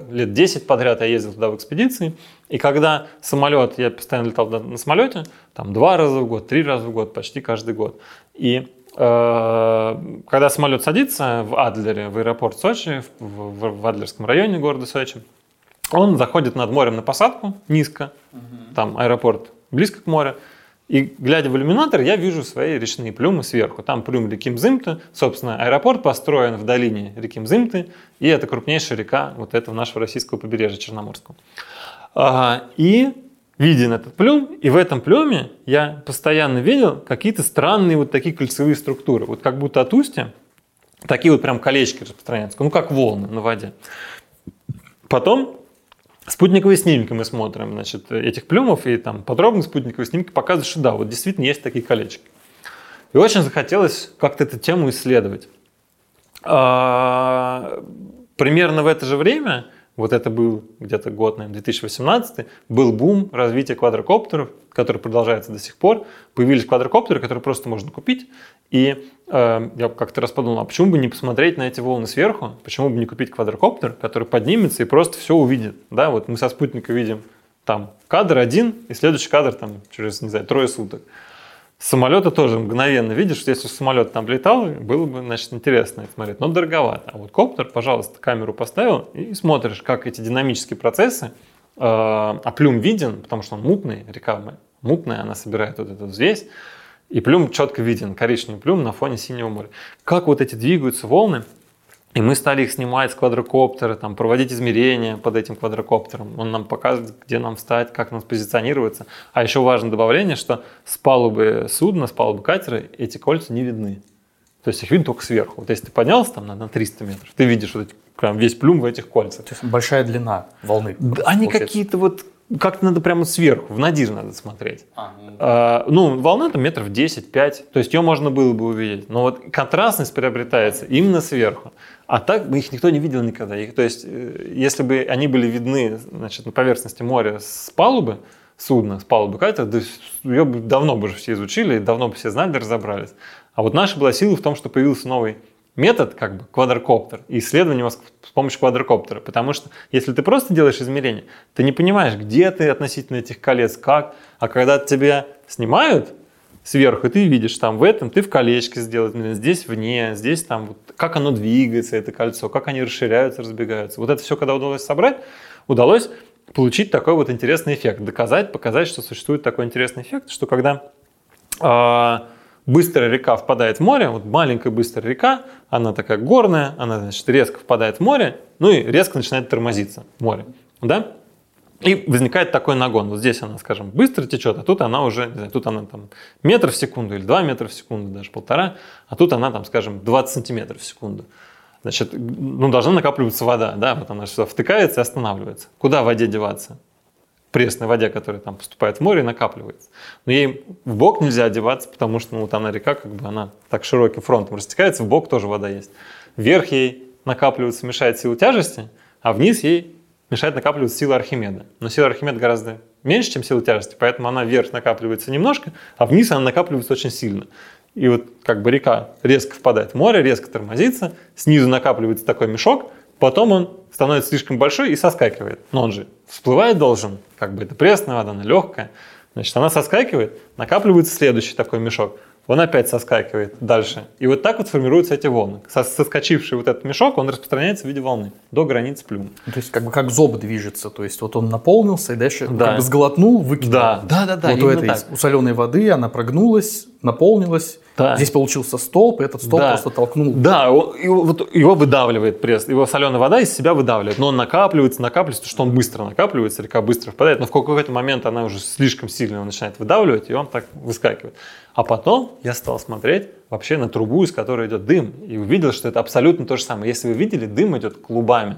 лет 10 подряд я ездил туда в экспедиции, и когда самолет, я постоянно летал на самолете, там два раза в год, три раза в год, почти каждый год. И э, когда самолет садится в Адлере, в аэропорт Сочи, в, в, в Адлерском районе города Сочи, он заходит над морем на посадку низко, там аэропорт близко к морю, и глядя в иллюминатор, я вижу свои речные плюмы сверху. Там плюм реки Мзымты, собственно, аэропорт построен в долине реки Мзымты, и это крупнейшая река вот этого нашего российского побережья Черноморского. И виден этот плюм, и в этом плюме я постоянно видел какие-то странные вот такие кольцевые структуры, вот как будто от устья такие вот прям колечки распространяются, ну как волны на воде. Потом Спутниковые снимки мы смотрим, значит, этих плюмов, и там подробно спутниковые снимки показывают, что да, вот действительно есть такие колечки. И очень захотелось как-то эту тему исследовать. А, примерно в это же время вот это был где-то год, наверное, 2018, был бум развития квадрокоптеров, который продолжается до сих пор. Появились квадрокоптеры, которые просто можно купить. И э, я как-то раз подумал, а почему бы не посмотреть на эти волны сверху? Почему бы не купить квадрокоптер, который поднимется и просто все увидит? Да, вот мы со спутника видим там кадр один, и следующий кадр там через, не знаю, трое суток самолета тоже мгновенно видишь, что если самолет там летал, было бы, значит, интересно это смотреть, но дороговато. А вот коптер, пожалуйста, камеру поставил и смотришь, как эти динамические процессы, э, а плюм виден, потому что он мутный, река мутная, она собирает вот эту взвесь, и плюм четко виден, коричневый плюм на фоне синего моря. Как вот эти двигаются волны, и мы стали их снимать с квадрокоптера, там, проводить измерения под этим квадрокоптером. Он нам показывает, где нам встать, как нам позиционироваться. А еще важное добавление, что с палубы судна, с палубы катера эти кольца не видны. То есть их видно только сверху. Вот если ты поднялся там на, на 300 метров, ты видишь вот эти, прям весь плюм в этих кольцах. То есть большая длина волны. Да, они какие-то вот как-то надо прямо сверху, в надир надо смотреть. А, ну, а, ну, волна там метров 10-5, то есть ее можно было бы увидеть. Но вот контрастность приобретается именно сверху. А так бы их никто не видел никогда. Их, то есть, э, если бы они были видны значит, на поверхности моря с палубы, судна, с палубы катера, да, ее бы давно бы уже все изучили, давно бы все знали, разобрались. А вот наша была сила в том, что появился новый метод, как бы квадрокоптер, и исследование его с помощью квадрокоптера. Потому что если ты просто делаешь измерения, ты не понимаешь, где ты относительно этих колец, как. А когда тебя снимают, сверху, ты видишь там в этом, ты в колечке сделать, здесь вне, здесь там, вот, как оно двигается, это кольцо, как они расширяются, разбегаются. Вот это все, когда удалось собрать, удалось получить такой вот интересный эффект, доказать, показать, что существует такой интересный эффект, что когда э, быстрая река впадает в море, вот маленькая быстрая река, она такая горная, она, значит, резко впадает в море, ну и резко начинает тормозиться море, да? И возникает такой нагон. Вот здесь она, скажем, быстро течет, а тут она уже, не знаю, тут она там метр в секунду или два метра в секунду, даже полтора, а тут она там, скажем, 20 сантиметров в секунду. Значит, ну, должна накапливаться вода, да, вот она сюда втыкается и останавливается. Куда в воде деваться? Пресной воде, которая там поступает в море, накапливается. Но ей в бок нельзя одеваться, потому что ну, вот она река, как бы она так широким фронтом растекается, в бок тоже вода есть. Вверх ей накапливается, мешает сила тяжести, а вниз ей мешает накапливаться сила Архимеда. Но сила Архимеда гораздо меньше, чем сила тяжести, поэтому она вверх накапливается немножко, а вниз она накапливается очень сильно. И вот как бы река резко впадает в море, резко тормозится, снизу накапливается такой мешок, потом он становится слишком большой и соскакивает. Но он же всплывать должен, как бы это пресная вода, она легкая. Значит, она соскакивает, накапливается следующий такой мешок он опять соскакивает дальше. И вот так вот формируются эти волны. Соскочивший вот этот мешок, он распространяется в виде волны до границ плюма. Ну, то есть как бы как зоб движется, то есть вот он наполнился и дальше да. как бы сглотнул, выкинул. Да, да, да, да. Вот у этой так. у соленой воды она прогнулась, наполнилась. Да. Здесь получился столб, и этот столб да. просто толкнул. Да, его, вот его выдавливает пресс, его соленая вода из себя выдавливает, но он накапливается, накапливается, что он быстро накапливается, река быстро впадает, но в какой-то момент она уже слишком сильно его начинает выдавливать, и он так выскакивает. А потом я стал смотреть вообще на трубу, из которой идет дым, и увидел, что это абсолютно то же самое. Если вы видели, дым идет клубами.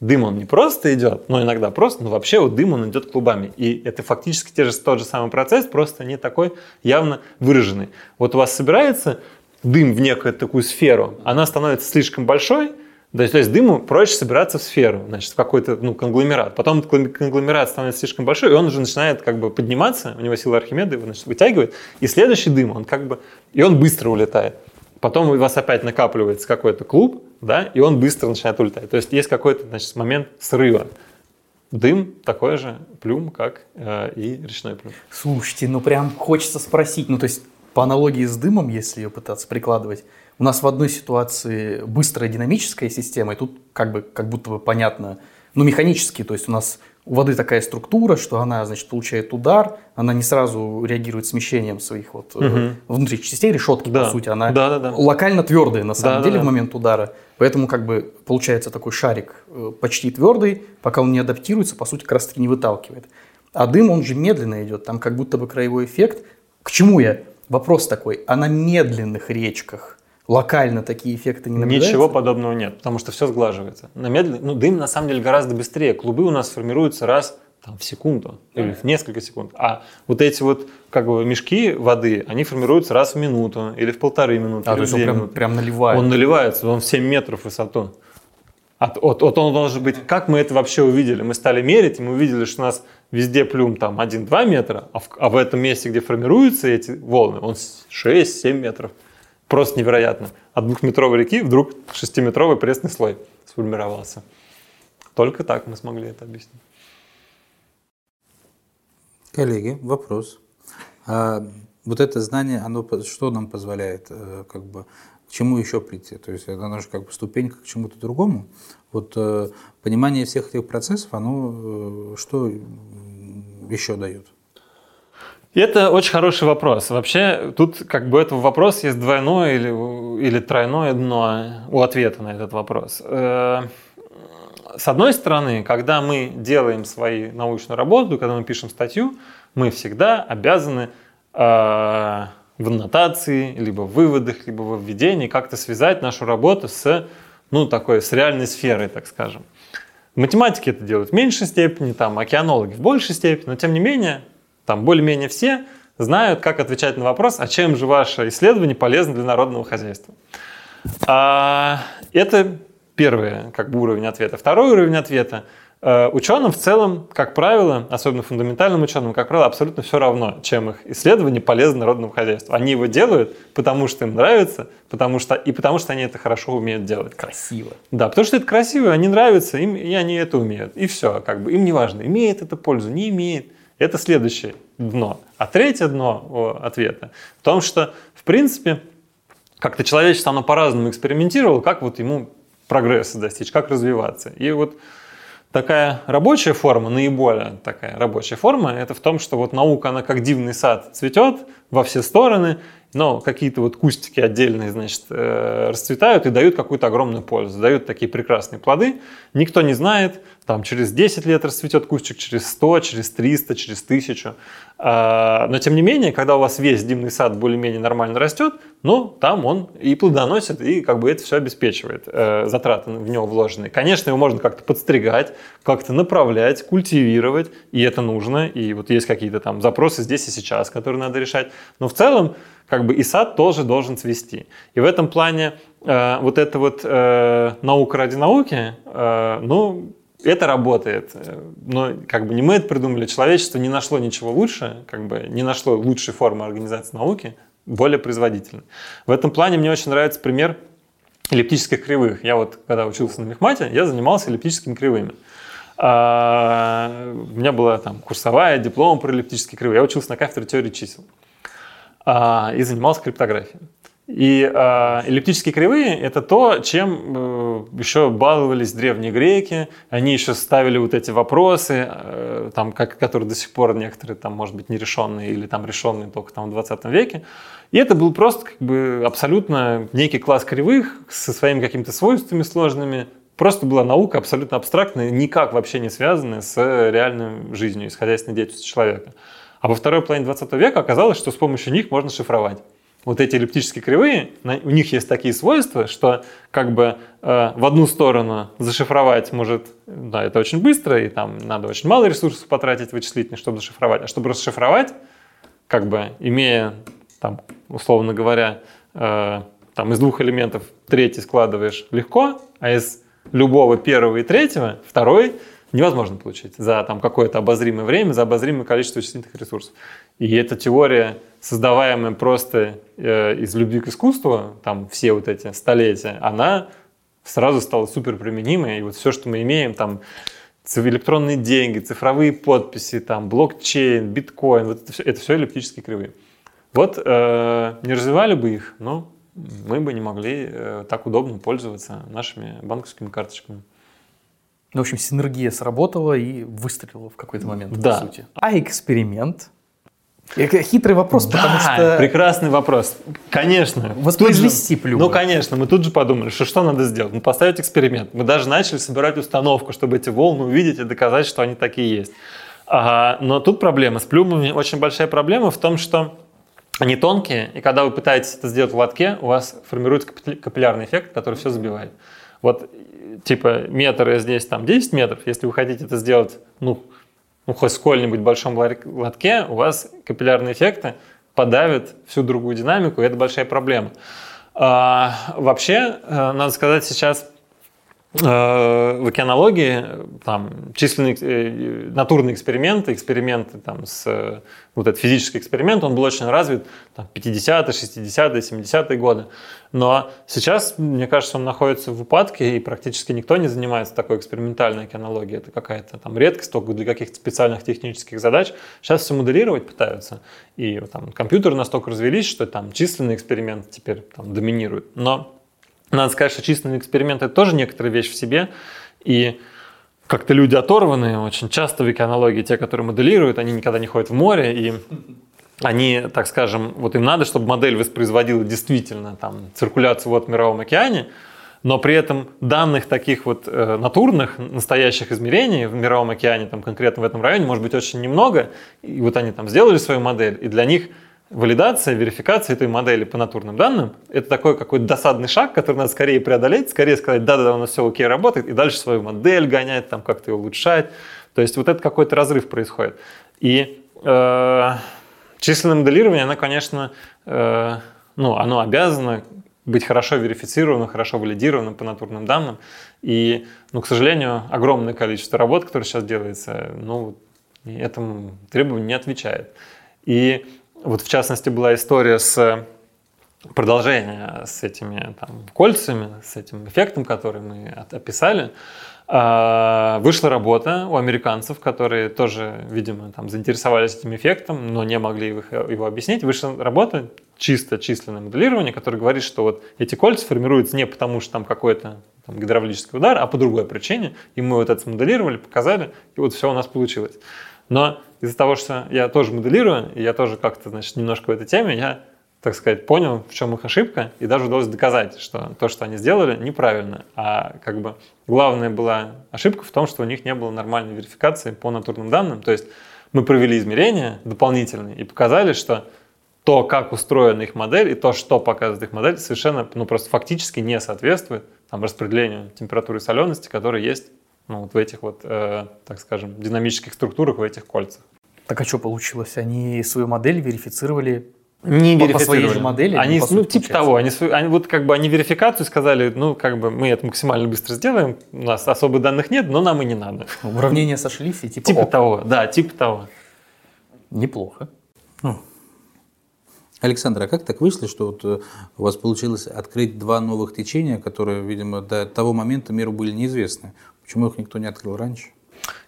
Дым он не просто идет, но иногда просто, но вообще вот дым он идет клубами. И это фактически те же, тот же самый процесс, просто не такой явно выраженный. Вот у вас собирается дым в некую такую сферу, она становится слишком большой, то есть, то есть дыму проще собираться в сферу, значит, в какой-то ну, конгломерат. Потом конгломерат становится слишком большой, и он уже начинает как бы подниматься, у него сила Архимеда его значит, вытягивает, и следующий дым, он как бы, и он быстро улетает. Потом у вас опять накапливается какой-то клуб, да, и он быстро начинает улетать. То есть есть какой-то значит, момент срыва. Дым такой же плюм, как э, и речной плюм. Слушайте, ну прям хочется спросить, ну то есть по аналогии с дымом, если ее пытаться прикладывать, у нас в одной ситуации быстрая динамическая система, и тут как бы как будто бы понятно, ну механически, то есть у нас у воды такая структура, что она, значит, получает удар, она не сразу реагирует смещением своих вот угу. внутренних частей решетки, да. по сути, она да, да, да. локально твердая на самом да, деле да, в момент удара, поэтому как бы получается такой шарик э, почти твердый, пока он не адаптируется, по сути, как раз таки не выталкивает. А дым, он же медленно идет, там как будто бы краевой эффект. К чему я? Вопрос такой, а на медленных речках локально такие эффекты не наблюдаются? Ничего подобного нет, потому что все сглаживается. На медленно, ну, дым на самом деле гораздо быстрее. Клубы у нас формируются раз там, в секунду или в несколько секунд. А вот эти вот как бы мешки воды, они формируются раз в минуту или в полторы минуты. А, то есть он прям, прям наливает? Он наливается, он в 7 метров в высоту. От, от, от он должен быть... Как мы это вообще увидели? Мы стали мерить, и мы увидели, что у нас везде плюм там 1-2 метра, а в, а в этом месте, где формируются эти волны, он 6-7 метров. Просто невероятно. От двухметровой реки вдруг шестиметровый пресный слой сформировался. Только так мы смогли это объяснить. Коллеги, вопрос. А вот это знание, оно что нам позволяет, э, как бы, к чему еще прийти? То есть оно же как бы ступенька к чему-то другому. Вот э, понимание всех этих процессов, оно э, что еще дает? Это очень хороший вопрос. Вообще, тут как бы этого вопрос есть двойное или, или тройное дно у ответа на этот вопрос. Э, с одной стороны, когда мы делаем свою научную работу, когда мы пишем статью, мы всегда обязаны э, в аннотации, либо в выводах, либо в введении как-то связать нашу работу с, ну, такой, с реальной сферой, так скажем. Математики это делают в меньшей степени, там, океанологи в большей степени, но тем не менее, там более-менее все знают, как отвечать на вопрос, а чем же ваше исследование полезно для народного хозяйства. А, это первый как бы, уровень ответа. Второй уровень ответа Э, ученым в целом, как правило, особенно фундаментальным ученым, как правило, абсолютно все равно, чем их исследование полезно народному хозяйству. Они его делают, потому что им нравится, потому что, и потому что они это хорошо умеют делать. Красиво. Да, потому что это красиво, они нравятся, им, и они это умеют. И все, как бы им не важно, имеет это пользу, не имеет. Это следующее дно. А третье дно ответа в том, что, в принципе, как-то человечество, оно по-разному экспериментировало, как вот ему прогресса достичь, как развиваться. И вот такая рабочая форма, наиболее такая рабочая форма, это в том, что вот наука, она как дивный сад цветет во все стороны, но какие-то вот кустики отдельные, значит, э, расцветают и дают какую-то огромную пользу, дают такие прекрасные плоды. Никто не знает, там через 10 лет расцветет кустик, через 100, через 300, через 1000. А, но тем не менее, когда у вас весь дивный сад более-менее нормально растет, ну, там он и плодоносит, и как бы это все обеспечивает, э, затраты в него вложенные. Конечно, его можно как-то подстригать, как-то направлять, культивировать, и это нужно, и вот есть какие-то там запросы здесь и сейчас, которые надо решать. Но в целом, как бы и сад тоже должен цвести. И в этом плане э, вот эта вот э, наука ради науки, э, ну, это работает. Но как бы не мы это придумали, человечество не нашло ничего лучше, как бы не нашло лучшей формы организации науки, более производительной. В этом плане мне очень нравится пример эллиптических кривых. Я вот, когда учился на мехмате, я занимался эллиптическими кривыми. А, у меня была там курсовая, диплом про эллиптические кривые. Я учился на кафедре теории чисел. А, и занимался криптографией. И э, эллиптические кривые – это то, чем э, еще баловались древние греки. Они еще ставили вот эти вопросы, э, там, как, которые до сих пор некоторые, там, может быть, нерешенные или там решенные только там, в 20 веке. И это был просто как бы абсолютно некий класс кривых со своими какими-то свойствами сложными. Просто была наука абсолютно абстрактная, никак вообще не связанная с реальной жизнью и с хозяйственной деятельностью человека. А во второй половине 20 века оказалось, что с помощью них можно шифровать. Вот эти эллиптические кривые, у них есть такие свойства, что как бы э, в одну сторону зашифровать может, да, это очень быстро, и там надо очень мало ресурсов потратить вычислительных, чтобы зашифровать. А чтобы расшифровать, как бы имея, там, условно говоря, э, там из двух элементов третий складываешь легко, а из любого первого и третьего второй невозможно получить за там, какое-то обозримое время, за обозримое количество вычислительных ресурсов. И эта теория, создаваемая просто э, из любви к искусству, там все вот эти столетия, она сразу стала супер применимой. И вот все, что мы имеем, там электронные деньги, цифровые подписи, там блокчейн, биткоин, вот это все, это все эллиптические кривые. Вот э, не развивали бы их, но мы бы не могли э, так удобно пользоваться нашими банковскими карточками. Ну, в общем, синергия сработала и выстрелила в какой-то момент, да. по сути. А эксперимент? Хитрый вопрос, да, потому что... прекрасный вопрос. Конечно. Воспроизвести плюс. Ну, конечно. Мы тут же подумали, что что надо сделать? Ну, поставить эксперимент. Мы даже начали собирать установку, чтобы эти волны увидеть и доказать, что они такие есть. Ага, но тут проблема. С плюмами очень большая проблема в том, что они тонкие, и когда вы пытаетесь это сделать в лотке, у вас формируется капиллярный эффект, который все забивает. Вот типа метр здесь там 10 метров, если вы хотите это сделать, ну, ну хоть в сколь-нибудь большом лотке, у вас капиллярные эффекты подавят всю другую динамику, и это большая проблема. А, вообще, э, надо сказать, сейчас в океанологии там численные э, натурные эксперименты, эксперименты там с вот этот физический эксперимент, он был очень развит там 50-е, 60-е, 70-е годы. Но сейчас, мне кажется, он находится в упадке, и практически никто не занимается такой экспериментальной океанологией. Это какая-то там редкость только для каких-то специальных технических задач. Сейчас все моделировать пытаются. И там компьютеры настолько развелись, что там численные эксперименты теперь там доминируют. Но надо сказать, что численный эксперимент – это тоже некоторая вещь в себе. И как-то люди оторванные очень часто в океанологии, те, которые моделируют, они никогда не ходят в море, и они, так скажем, вот им надо, чтобы модель воспроизводила действительно там циркуляцию вот в мировом океане, но при этом данных таких вот э, натурных, настоящих измерений в Мировом океане, там конкретно в этом районе, может быть очень немного, и вот они там сделали свою модель, и для них валидация, верификация этой модели по натурным данным – это такой какой-то досадный шаг, который надо скорее преодолеть, скорее сказать, да-да-да, у нас все окей работает, и дальше свою модель гонять, там как-то ее улучшать. То есть вот это какой-то разрыв происходит. И э, численное моделирование, оно, конечно, э, ну, оно обязано быть хорошо верифицированным, хорошо валидированным по натурным данным. И, ну, к сожалению, огромное количество работ, которые сейчас делается, ну, этому требованию не отвечает. И вот в частности была история с продолжение с этими там, кольцами, с этим эффектом, который мы описали. А, вышла работа у американцев, которые тоже, видимо, там, заинтересовались этим эффектом, но не могли его объяснить. Вышла работа чисто численное моделирование, которое говорит, что вот эти кольца формируются не потому, что там какой-то там, гидравлический удар, а по другой причине. И мы вот это смоделировали, показали, и вот все у нас получилось. Но из-за того, что я тоже моделирую, и я тоже как-то, значит, немножко в этой теме, я так сказать, понял, в чем их ошибка, и даже удалось доказать, что то, что они сделали, неправильно. А как бы главная была ошибка в том, что у них не было нормальной верификации по натурным данным. То есть мы провели измерения дополнительные и показали, что то, как устроена их модель, и то, что показывает их модель, совершенно, ну, просто фактически не соответствует там, распределению температуры и солености, которые есть ну, вот в этих вот, э, так скажем, динамических структурах, в этих кольцах. Так а что получилось? Они свою модель верифицировали не по, по своей же модели? Они, ну, типа того, они, они вот как бы они верификацию сказали, ну, как бы мы это максимально быстро сделаем, у нас особых данных нет, но нам и не надо. Уравнения сошлись и типа Типа ок. того, да, типа того. Неплохо. Ну. Александр, а как так вышло, что вот э, у вас получилось открыть два новых течения, которые, видимо, до того момента миру были неизвестны? Почему их никто не открыл раньше?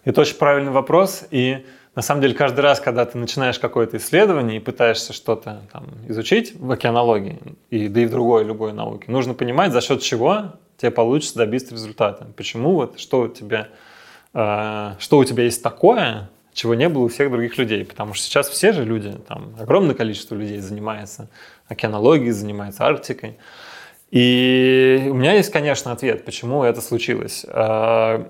Это очень правильный вопрос, и на самом деле, каждый раз, когда ты начинаешь какое-то исследование и пытаешься что-то там, изучить в океанологии, и, да и в другой любой науке, нужно понимать, за счет чего тебе получится добиться результата. Почему вот, что у тебя, э, что у тебя есть такое, чего не было у всех других людей. Потому что сейчас все же люди, там огромное количество людей занимается океанологией, занимается Арктикой. И у меня есть, конечно, ответ, почему это случилось. Э,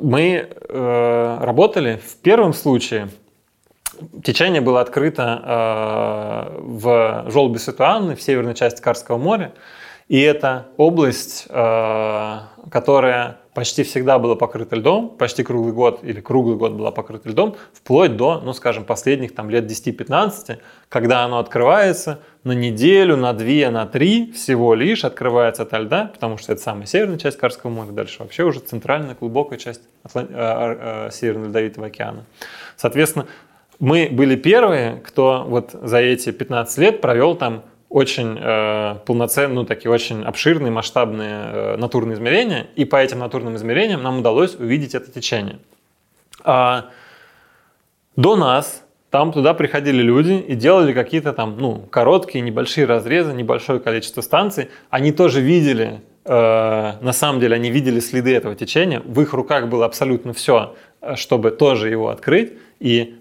мы э, работали в первом случае, течение было открыто э, в желобе Ситуанны, в северной части Карского моря. И это область, которая почти всегда была покрыта льдом, почти круглый год или круглый год была покрыта льдом, вплоть до, ну скажем, последних там лет 10-15, когда оно открывается на неделю, на две, на три всего лишь открывается от льда, потому что это самая северная часть Карского моря, дальше вообще уже центральная глубокая часть Атлан... э, э, Северного Ледовитого океана. Соответственно, мы были первые, кто вот за эти 15 лет провел там очень э, полноценные, ну, такие очень обширные, масштабные э, натурные измерения, и по этим натурным измерениям нам удалось увидеть это течение. А, до нас там туда приходили люди и делали какие-то там, ну, короткие, небольшие разрезы, небольшое количество станций. Они тоже видели, э, на самом деле, они видели следы этого течения. В их руках было абсолютно все, э, чтобы тоже его открыть. И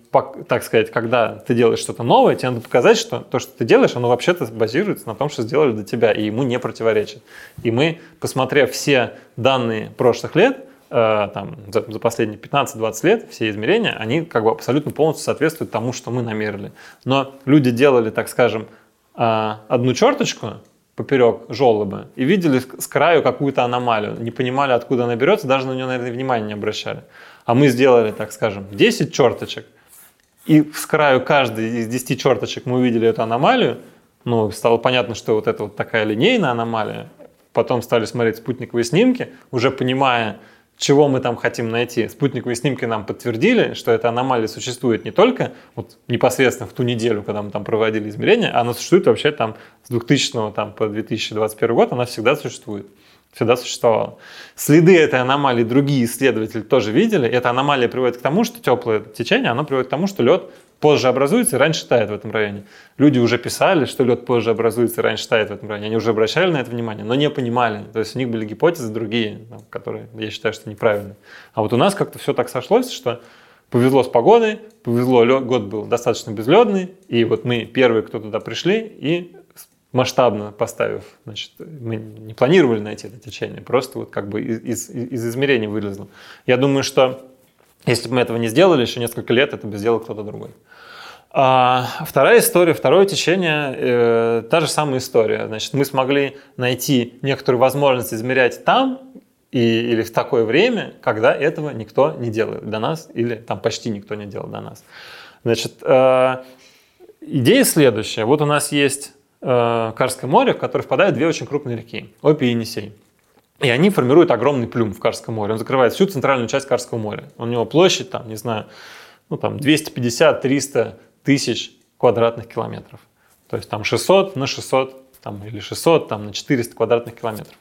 так сказать, когда ты делаешь что-то новое, тебе надо показать, что то, что ты делаешь, оно вообще-то базируется на том, что сделали до тебя, и ему не противоречит. И мы, посмотрев все данные прошлых лет, там, за, последние 15-20 лет, все измерения, они как бы абсолютно полностью соответствуют тому, что мы намерили. Но люди делали, так скажем, э, одну черточку, поперек желоба и видели с краю какую-то аномалию, не понимали, откуда она берется, даже на нее, наверное, внимания не обращали. А мы сделали, так скажем, 10 черточек, и с краю каждой из 10 черточек мы увидели эту аномалию. Ну, стало понятно, что вот это вот такая линейная аномалия. Потом стали смотреть спутниковые снимки, уже понимая, чего мы там хотим найти. Спутниковые снимки нам подтвердили, что эта аномалия существует не только вот непосредственно в ту неделю, когда мы там проводили измерения, а она существует вообще там с 2000 там, по 2021 год, она всегда существует всегда существовала. Следы этой аномалии другие исследователи тоже видели. Эта аномалия приводит к тому, что теплое течение, оно приводит к тому, что лед позже образуется и раньше тает в этом районе. Люди уже писали, что лед позже образуется и раньше тает в этом районе. Они уже обращали на это внимание, но не понимали. То есть у них были гипотезы другие, которые я считаю, что неправильные. А вот у нас как-то все так сошлось, что Повезло с погодой, повезло, год был достаточно безлюдный, и вот мы первые, кто туда пришли, и масштабно поставив, значит, мы не планировали найти это течение, просто вот как бы из, из, из измерений вылезло. Я думаю, что если бы мы этого не сделали, еще несколько лет это бы сделал кто-то другой. А вторая история, второе течение, э, та же самая история. Значит, мы смогли найти некоторую возможность измерять там и, или в такое время, когда этого никто не делает до нас, или там почти никто не делал до нас. Значит, э, идея следующая. Вот у нас есть э, Карское море, в которое впадают две очень крупные реки, Опи и Енисей. И они формируют огромный плюм в Карском море. Он закрывает всю центральную часть Карского моря. У него площадь, там, не знаю, ну, там 250-300 тысяч квадратных километров. То есть там 600 на 600 там, или 600 там, на 400 квадратных километров.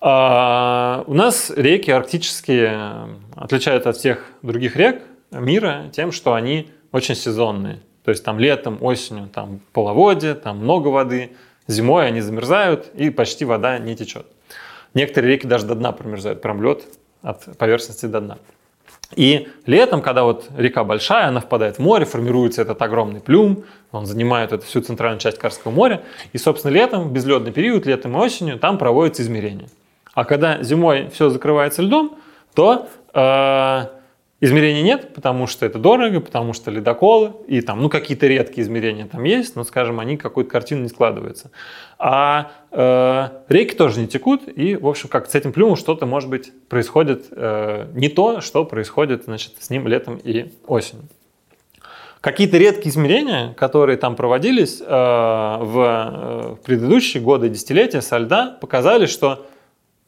А у нас реки арктические отличаются от всех других рек мира тем, что они очень сезонные. То есть там летом, осенью там половодье, там много воды, зимой они замерзают и почти вода не течет. Некоторые реки даже до дна промерзают, прям лед от поверхности до дна. И летом, когда вот река большая, она впадает в море, формируется этот огромный плюм, он занимает эту всю центральную часть Карского моря. И, собственно, летом, безледный период, летом и осенью, там проводятся измерения. А когда зимой все закрывается льдом, то э, измерений нет, потому что это дорого, потому что ледоколы, и там, ну, какие-то редкие измерения там есть, но, скажем, они какую-то картину не складываются. А э, реки тоже не текут, и, в общем, как с этим плюмом что-то, может быть, происходит э, не то, что происходит, значит, с ним летом и осенью. Какие-то редкие измерения, которые там проводились э, в, э, в предыдущие годы, десятилетия со льда, показали, что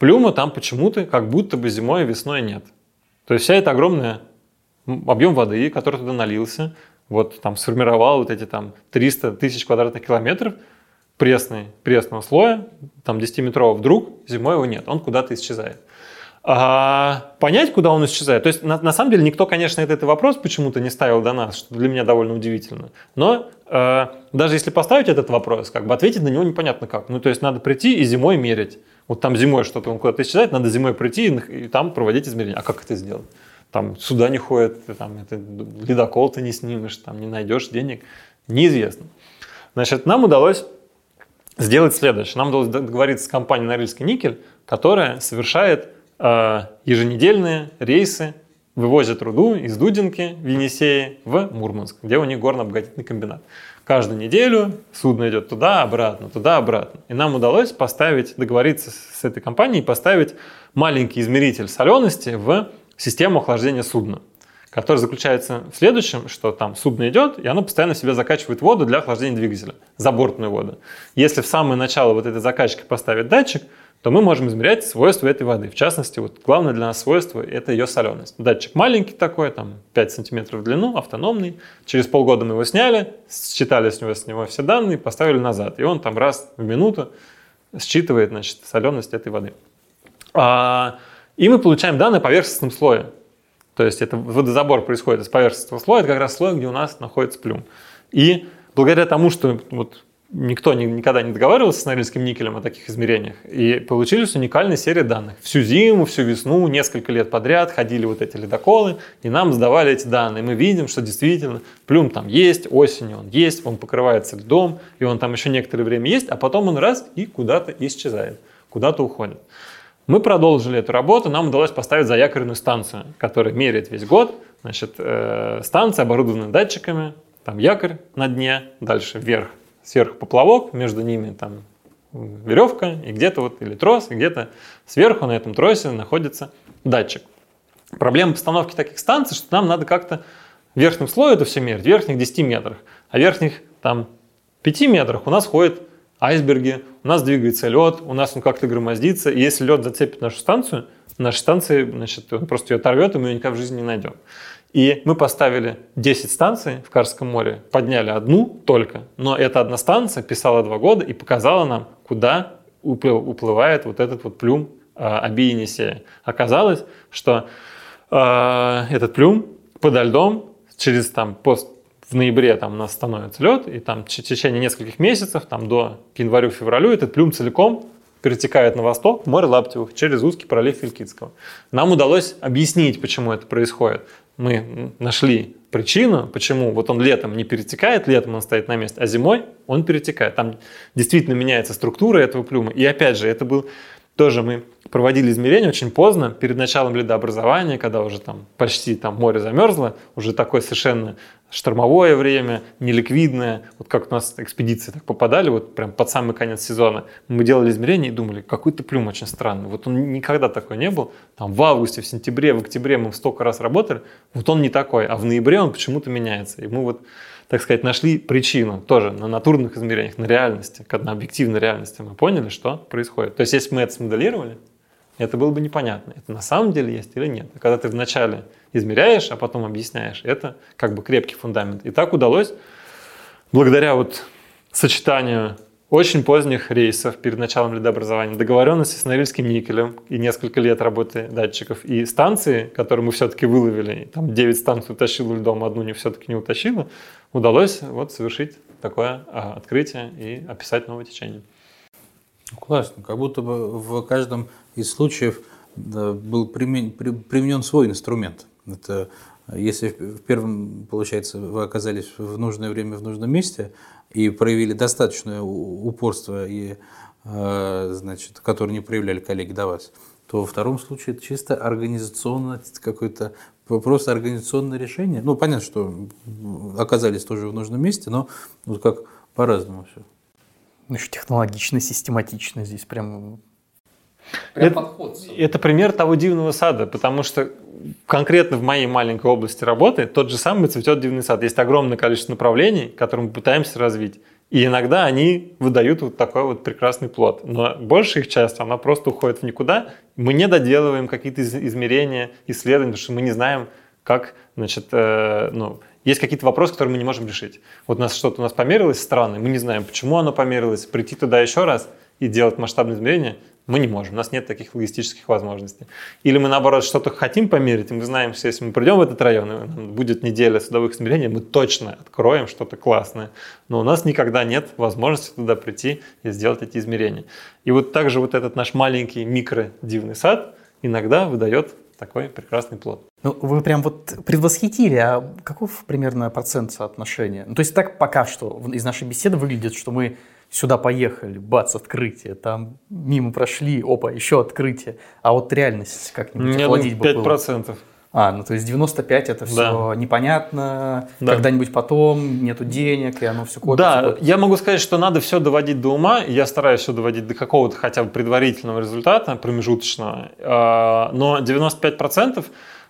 Плюма там почему-то как будто бы зимой и весной нет. То есть вся эта огромная объем воды, который туда налился, вот там сформировал вот эти там 300 тысяч квадратных километров пресной, пресного слоя, там 10-метрового, вдруг зимой его нет, он куда-то исчезает. А понять, куда он исчезает, то есть на, на самом деле никто, конечно, этот, этот вопрос почему-то не ставил до нас, что для меня довольно удивительно. Но э, даже если поставить этот вопрос, как бы ответить на него непонятно как. Ну то есть надо прийти и зимой мерить. Вот там зимой что-то он куда-то исчезает, надо зимой прийти и, и там проводить измерения. А как это сделать? Там сюда не ходят, там это, ледокол ты не снимешь, там не найдешь денег. Неизвестно. Значит, нам удалось сделать следующее. Нам удалось договориться с компанией Норильский никель, которая совершает э, еженедельные рейсы, вывозит руду из Дудинки в Енисее в Мурманск, где у них горно-обогатительный комбинат каждую неделю судно идет туда, обратно, туда, обратно. И нам удалось поставить, договориться с этой компанией, поставить маленький измеритель солености в систему охлаждения судна, который заключается в следующем, что там судно идет, и оно постоянно в себя закачивает воду для охлаждения двигателя, забортную воду. Если в самое начало вот этой закачки поставить датчик, то мы можем измерять свойства этой воды. В частности, вот главное для нас свойство – это ее соленость. Датчик маленький такой, там 5 сантиметров в длину, автономный. Через полгода мы его сняли, считали с него, с него все данные, поставили назад. И он там раз в минуту считывает значит, соленость этой воды. А, и мы получаем данные о поверхностном слое. То есть это водозабор происходит из поверхностного слоя, это как раз слой, где у нас находится плюм. И благодаря тому, что вот никто никогда не договаривался с Норильским никелем о таких измерениях. И получились уникальная серия данных. Всю зиму, всю весну, несколько лет подряд ходили вот эти ледоколы, и нам сдавали эти данные. Мы видим, что действительно плюм там есть, осенью он есть, он покрывается льдом, и он там еще некоторое время есть, а потом он раз и куда-то исчезает, куда-то уходит. Мы продолжили эту работу, нам удалось поставить заякоренную станцию, которая меряет весь год. Значит, э, станция оборудована датчиками, там якорь на дне, дальше вверх сверху поплавок, между ними там веревка, и где-то вот или трос, и где-то сверху на этом тросе находится датчик. Проблема постановки таких станций, что нам надо как-то в верхнем слое это все мерить, верхних 10 метрах, а верхних там 5 метрах у нас ходят айсберги, у нас двигается лед, у нас он как-то громоздится, и если лед зацепит нашу станцию, наша станция, значит, он просто ее оторвет, и мы ее никогда в жизни не найдем. И мы поставили 10 станций в Карском море, подняли одну только, но эта одна станция писала два года и показала нам, куда уплывает вот этот вот плюм э, Аби Енисея. Оказалось, что э, этот плюм подо льдом через там пост в ноябре там у нас становится лед, и там в течение нескольких месяцев, там до январю-февралю этот плюм целиком перетекает на восток, море Лаптевых, через узкий пролив Филькитского. Нам удалось объяснить, почему это происходит. Мы нашли причину, почему вот он летом не перетекает, летом он стоит на месте, а зимой он перетекает. Там действительно меняется структура этого плюма. И опять же, это был тоже мы проводили измерения очень поздно, перед началом ледообразования, когда уже там почти там море замерзло, уже такое совершенно штормовое время, неликвидное, вот как у нас экспедиции так попадали, вот прям под самый конец сезона, мы делали измерения и думали, какой-то плюм очень странный, вот он никогда такой не был, там в августе, в сентябре, в октябре мы столько раз работали, вот он не такой, а в ноябре он почему-то меняется, и мы вот так сказать, нашли причину тоже на натурных измерениях, на реальности, на объективной реальности. Мы поняли, что происходит. То есть, если мы это смоделировали, это было бы непонятно, это на самом деле есть или нет. А когда ты вначале измеряешь, а потом объясняешь, это как бы крепкий фундамент. И так удалось, благодаря вот сочетанию очень поздних рейсов перед началом ледообразования, договоренности с Норильским никелем и несколько лет работы датчиков, и станции, которые мы все-таки выловили, там 9 станций утащила льдом, одну не все-таки не утащила, удалось вот совершить такое а, открытие и описать новое течение. Классно, как будто бы в каждом из случаев был применен, применен свой инструмент. Это если в первом, получается, вы оказались в нужное время в нужном месте и проявили достаточное упорство, и, э, значит, которое не проявляли коллеги до вас, то во втором случае это чисто организационно какое-то просто организационное решение. Ну, понятно, что оказались тоже в нужном месте, но вот как по-разному все. Ну, еще технологично, систематично здесь прям это, подход. Это пример того дивного сада, потому что конкретно в моей маленькой области работы тот же самый цветет дивный сад. Есть огромное количество направлений, которые мы пытаемся развить. И иногда они выдают вот такой вот прекрасный плод. Но большая их часть, она просто уходит в никуда. Мы не доделываем какие-то измерения, исследования, потому что мы не знаем, как, значит, э, ну, есть какие-то вопросы, которые мы не можем решить. Вот у нас что-то у нас померилось странно, мы не знаем, почему оно померилось. Прийти туда еще раз и делать масштабные измерения мы не можем, у нас нет таких логистических возможностей. Или мы, наоборот, что-то хотим померить, и мы знаем, что если мы придем в этот район, будет неделя судовых измерений, мы точно откроем что-то классное. Но у нас никогда нет возможности туда прийти и сделать эти измерения. И вот также вот этот наш маленький микро-дивный сад иногда выдает такой прекрасный плод. Ну, вы прям вот предвосхитили, а каков примерно процент соотношения? Ну, то есть так пока что из нашей беседы выглядит, что мы сюда поехали, бац, открытие, там мимо прошли, опа, еще открытие. А вот реальность как-нибудь Нет, охладить ну, 5%. бы было. А, ну то есть 95 это все да. непонятно, да. когда-нибудь потом нету денег, и оно все копится. Да, копится. я могу сказать, что надо все доводить до ума, я стараюсь все доводить до какого-то хотя бы предварительного результата, промежуточного, а, но 95%,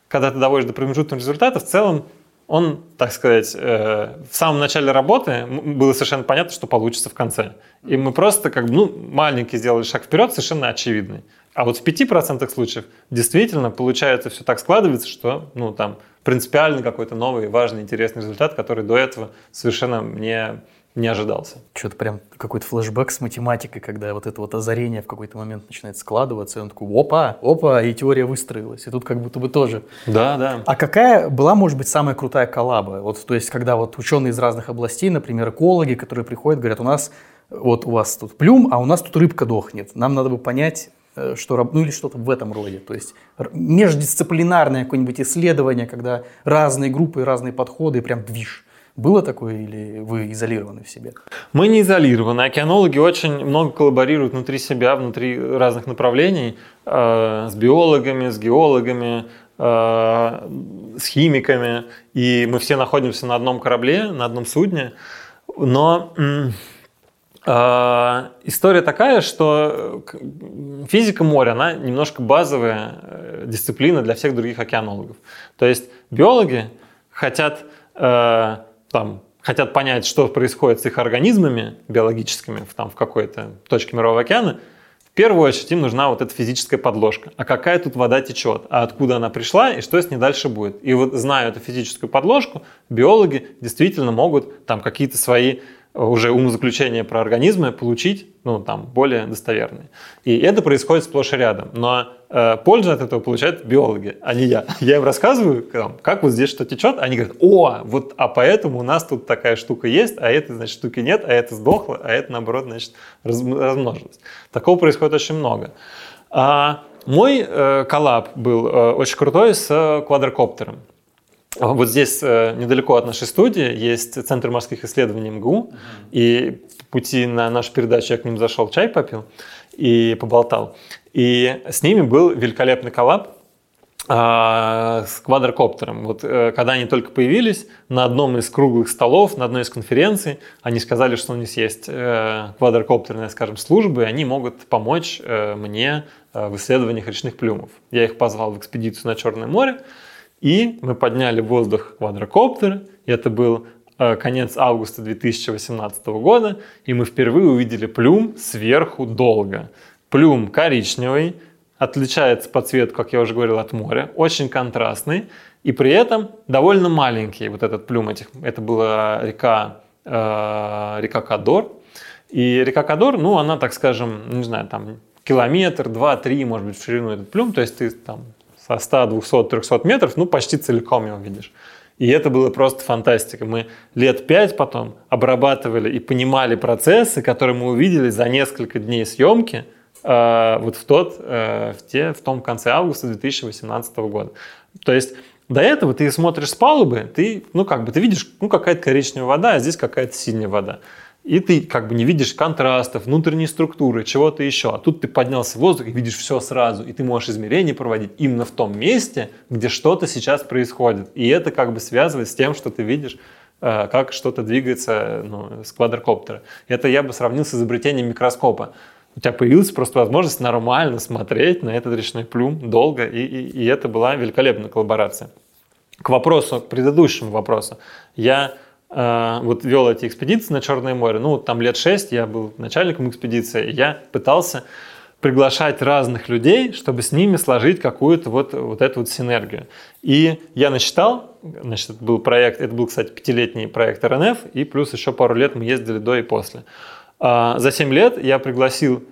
когда ты доводишь до промежуточного результата, в целом он, так сказать, э, в самом начале работы было совершенно понятно, что получится в конце. И мы просто как бы, ну, маленький сделали шаг вперед, совершенно очевидный. А вот в 5% случаев действительно получается все так складывается, что, ну, там, принципиально какой-то новый, важный, интересный результат, который до этого совершенно мне не ожидался. Что-то прям какой-то флешбэк с математикой, когда вот это вот озарение в какой-то момент начинает складываться, и он такой, опа, опа, и теория выстроилась. И тут как будто бы тоже. Да, да. А какая была, может быть, самая крутая коллаба? Вот, то есть, когда вот ученые из разных областей, например, экологи, которые приходят, говорят, у нас, вот у вас тут плюм, а у нас тут рыбка дохнет. Нам надо бы понять, э, что, ну или что-то в этом роде. То есть междисциплинарное какое-нибудь исследование, когда разные группы, разные подходы, прям движ. Было такое или вы изолированы в себе? Мы не изолированы. Океанологи очень много коллаборируют внутри себя, внутри разных направлений э, с биологами, с геологами, э, с химиками. И мы все находимся на одном корабле, на одном судне. Но э, история такая, что физика моря, она немножко базовая дисциплина для всех других океанологов. То есть биологи хотят там, хотят понять, что происходит с их организмами биологическими в, там, в какой-то точке Мирового океана, в первую очередь им нужна вот эта физическая подложка. А какая тут вода течет? А откуда она пришла и что с ней дальше будет? И вот зная эту физическую подложку, биологи действительно могут там какие-то свои уже умозаключения про организмы получить, ну, там, более достоверные. И это происходит сплошь и рядом. Но э, пользу от этого получают биологи, а не я. Я им рассказываю, как вот здесь что течет, они говорят, о, вот, а поэтому у нас тут такая штука есть, а этой, значит, штуки нет, а это сдохло, а это, наоборот, значит, раз, размножилось. Такого происходит очень много. А мой э, коллаб был э, очень крутой с э, квадрокоптером. Вот здесь э, недалеко от нашей студии есть Центр морских исследований МГУ, uh-huh. и по пути на нашу передачу я к ним зашел, чай попил и поболтал. И с ними был великолепный коллаб а, с квадрокоптером. Вот э, когда они только появились, на одном из круглых столов, на одной из конференций, они сказали, что у них есть э, квадрокоптерные, скажем, службы, и они могут помочь мне в исследованиях речных плюмов. Я их позвал в экспедицию на Черное море, и мы подняли в воздух квадрокоптер. И это был э, конец августа 2018 года. И мы впервые увидели плюм сверху долго. Плюм коричневый, отличается по цвету, как я уже говорил, от моря. Очень контрастный. И при этом довольно маленький вот этот плюм. Этих, это была река, э, река Кадор. И река Кадор, ну, она, так скажем, не знаю, там километр, два, три, может быть, в ширину этот плюм. То есть ты там 100, 200, 300 метров, ну, почти целиком его видишь. И это было просто фантастика. Мы лет пять потом обрабатывали и понимали процессы, которые мы увидели за несколько дней съемки э, вот в, тот, э, в, те, в том конце августа 2018 года. То есть до этого ты смотришь с палубы, ты, ну, как бы, ты видишь, ну, какая-то коричневая вода, а здесь какая-то синяя вода и ты как бы не видишь контрастов, внутренней структуры, чего-то еще. А тут ты поднялся в воздух и видишь все сразу, и ты можешь измерения проводить именно в том месте, где что-то сейчас происходит. И это как бы связывает с тем, что ты видишь, э, как что-то двигается ну, с квадрокоптера. Это я бы сравнил с изобретением микроскопа. У тебя появилась просто возможность нормально смотреть на этот речной плюм долго, и, и, и это была великолепная коллаборация. К вопросу, к предыдущему вопросу. Я вот вел эти экспедиции на Черное море. Ну, там лет шесть я был начальником экспедиции, я пытался приглашать разных людей, чтобы с ними сложить какую-то вот, вот эту вот синергию. И я насчитал, значит, это был проект, это был, кстати, пятилетний проект РНФ, и плюс еще пару лет мы ездили до и после. А, за 7 лет я пригласил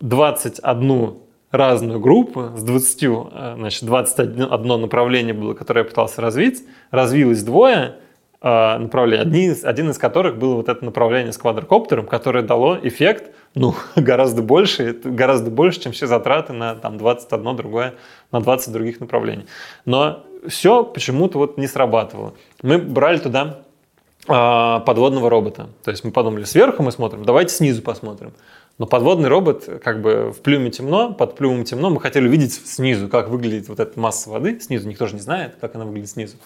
21 разную группу с 20, э, значит, 21 направление было, которое я пытался развить. Развилось двое – а, направлений. Одни, один из которых было вот это направление с квадрокоптером, которое дало эффект ну, гораздо больше, гораздо больше, чем все затраты на там, 21 другое, на 20 других направлений. Но все почему-то вот не срабатывало. Мы брали туда э, подводного робота. То есть мы подумали, сверху мы смотрим, давайте снизу посмотрим. Но подводный робот, как бы в плюме темно, под плюмом темно, мы хотели увидеть снизу, как выглядит вот эта масса воды снизу. Никто же не знает, как она выглядит снизу.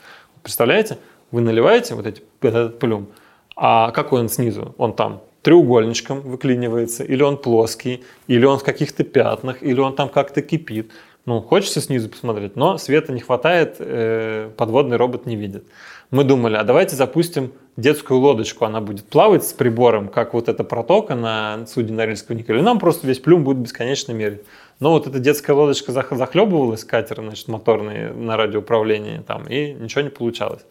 Представляете? Вы наливаете вот эти, этот плюм, а какой он снизу? Он там треугольничком выклинивается, или он плоский, или он в каких-то пятнах, или он там как-то кипит. Ну, хочется снизу посмотреть, но света не хватает, э, подводный робот не видит. Мы думали, а давайте запустим детскую лодочку, она будет плавать с прибором, как вот эта протока на судне Норильского никеля, нам просто весь плюм будет бесконечно мерить. Но вот эта детская лодочка захлебывалась, катер, значит, моторный на радиоуправлении, там, и ничего не получалось.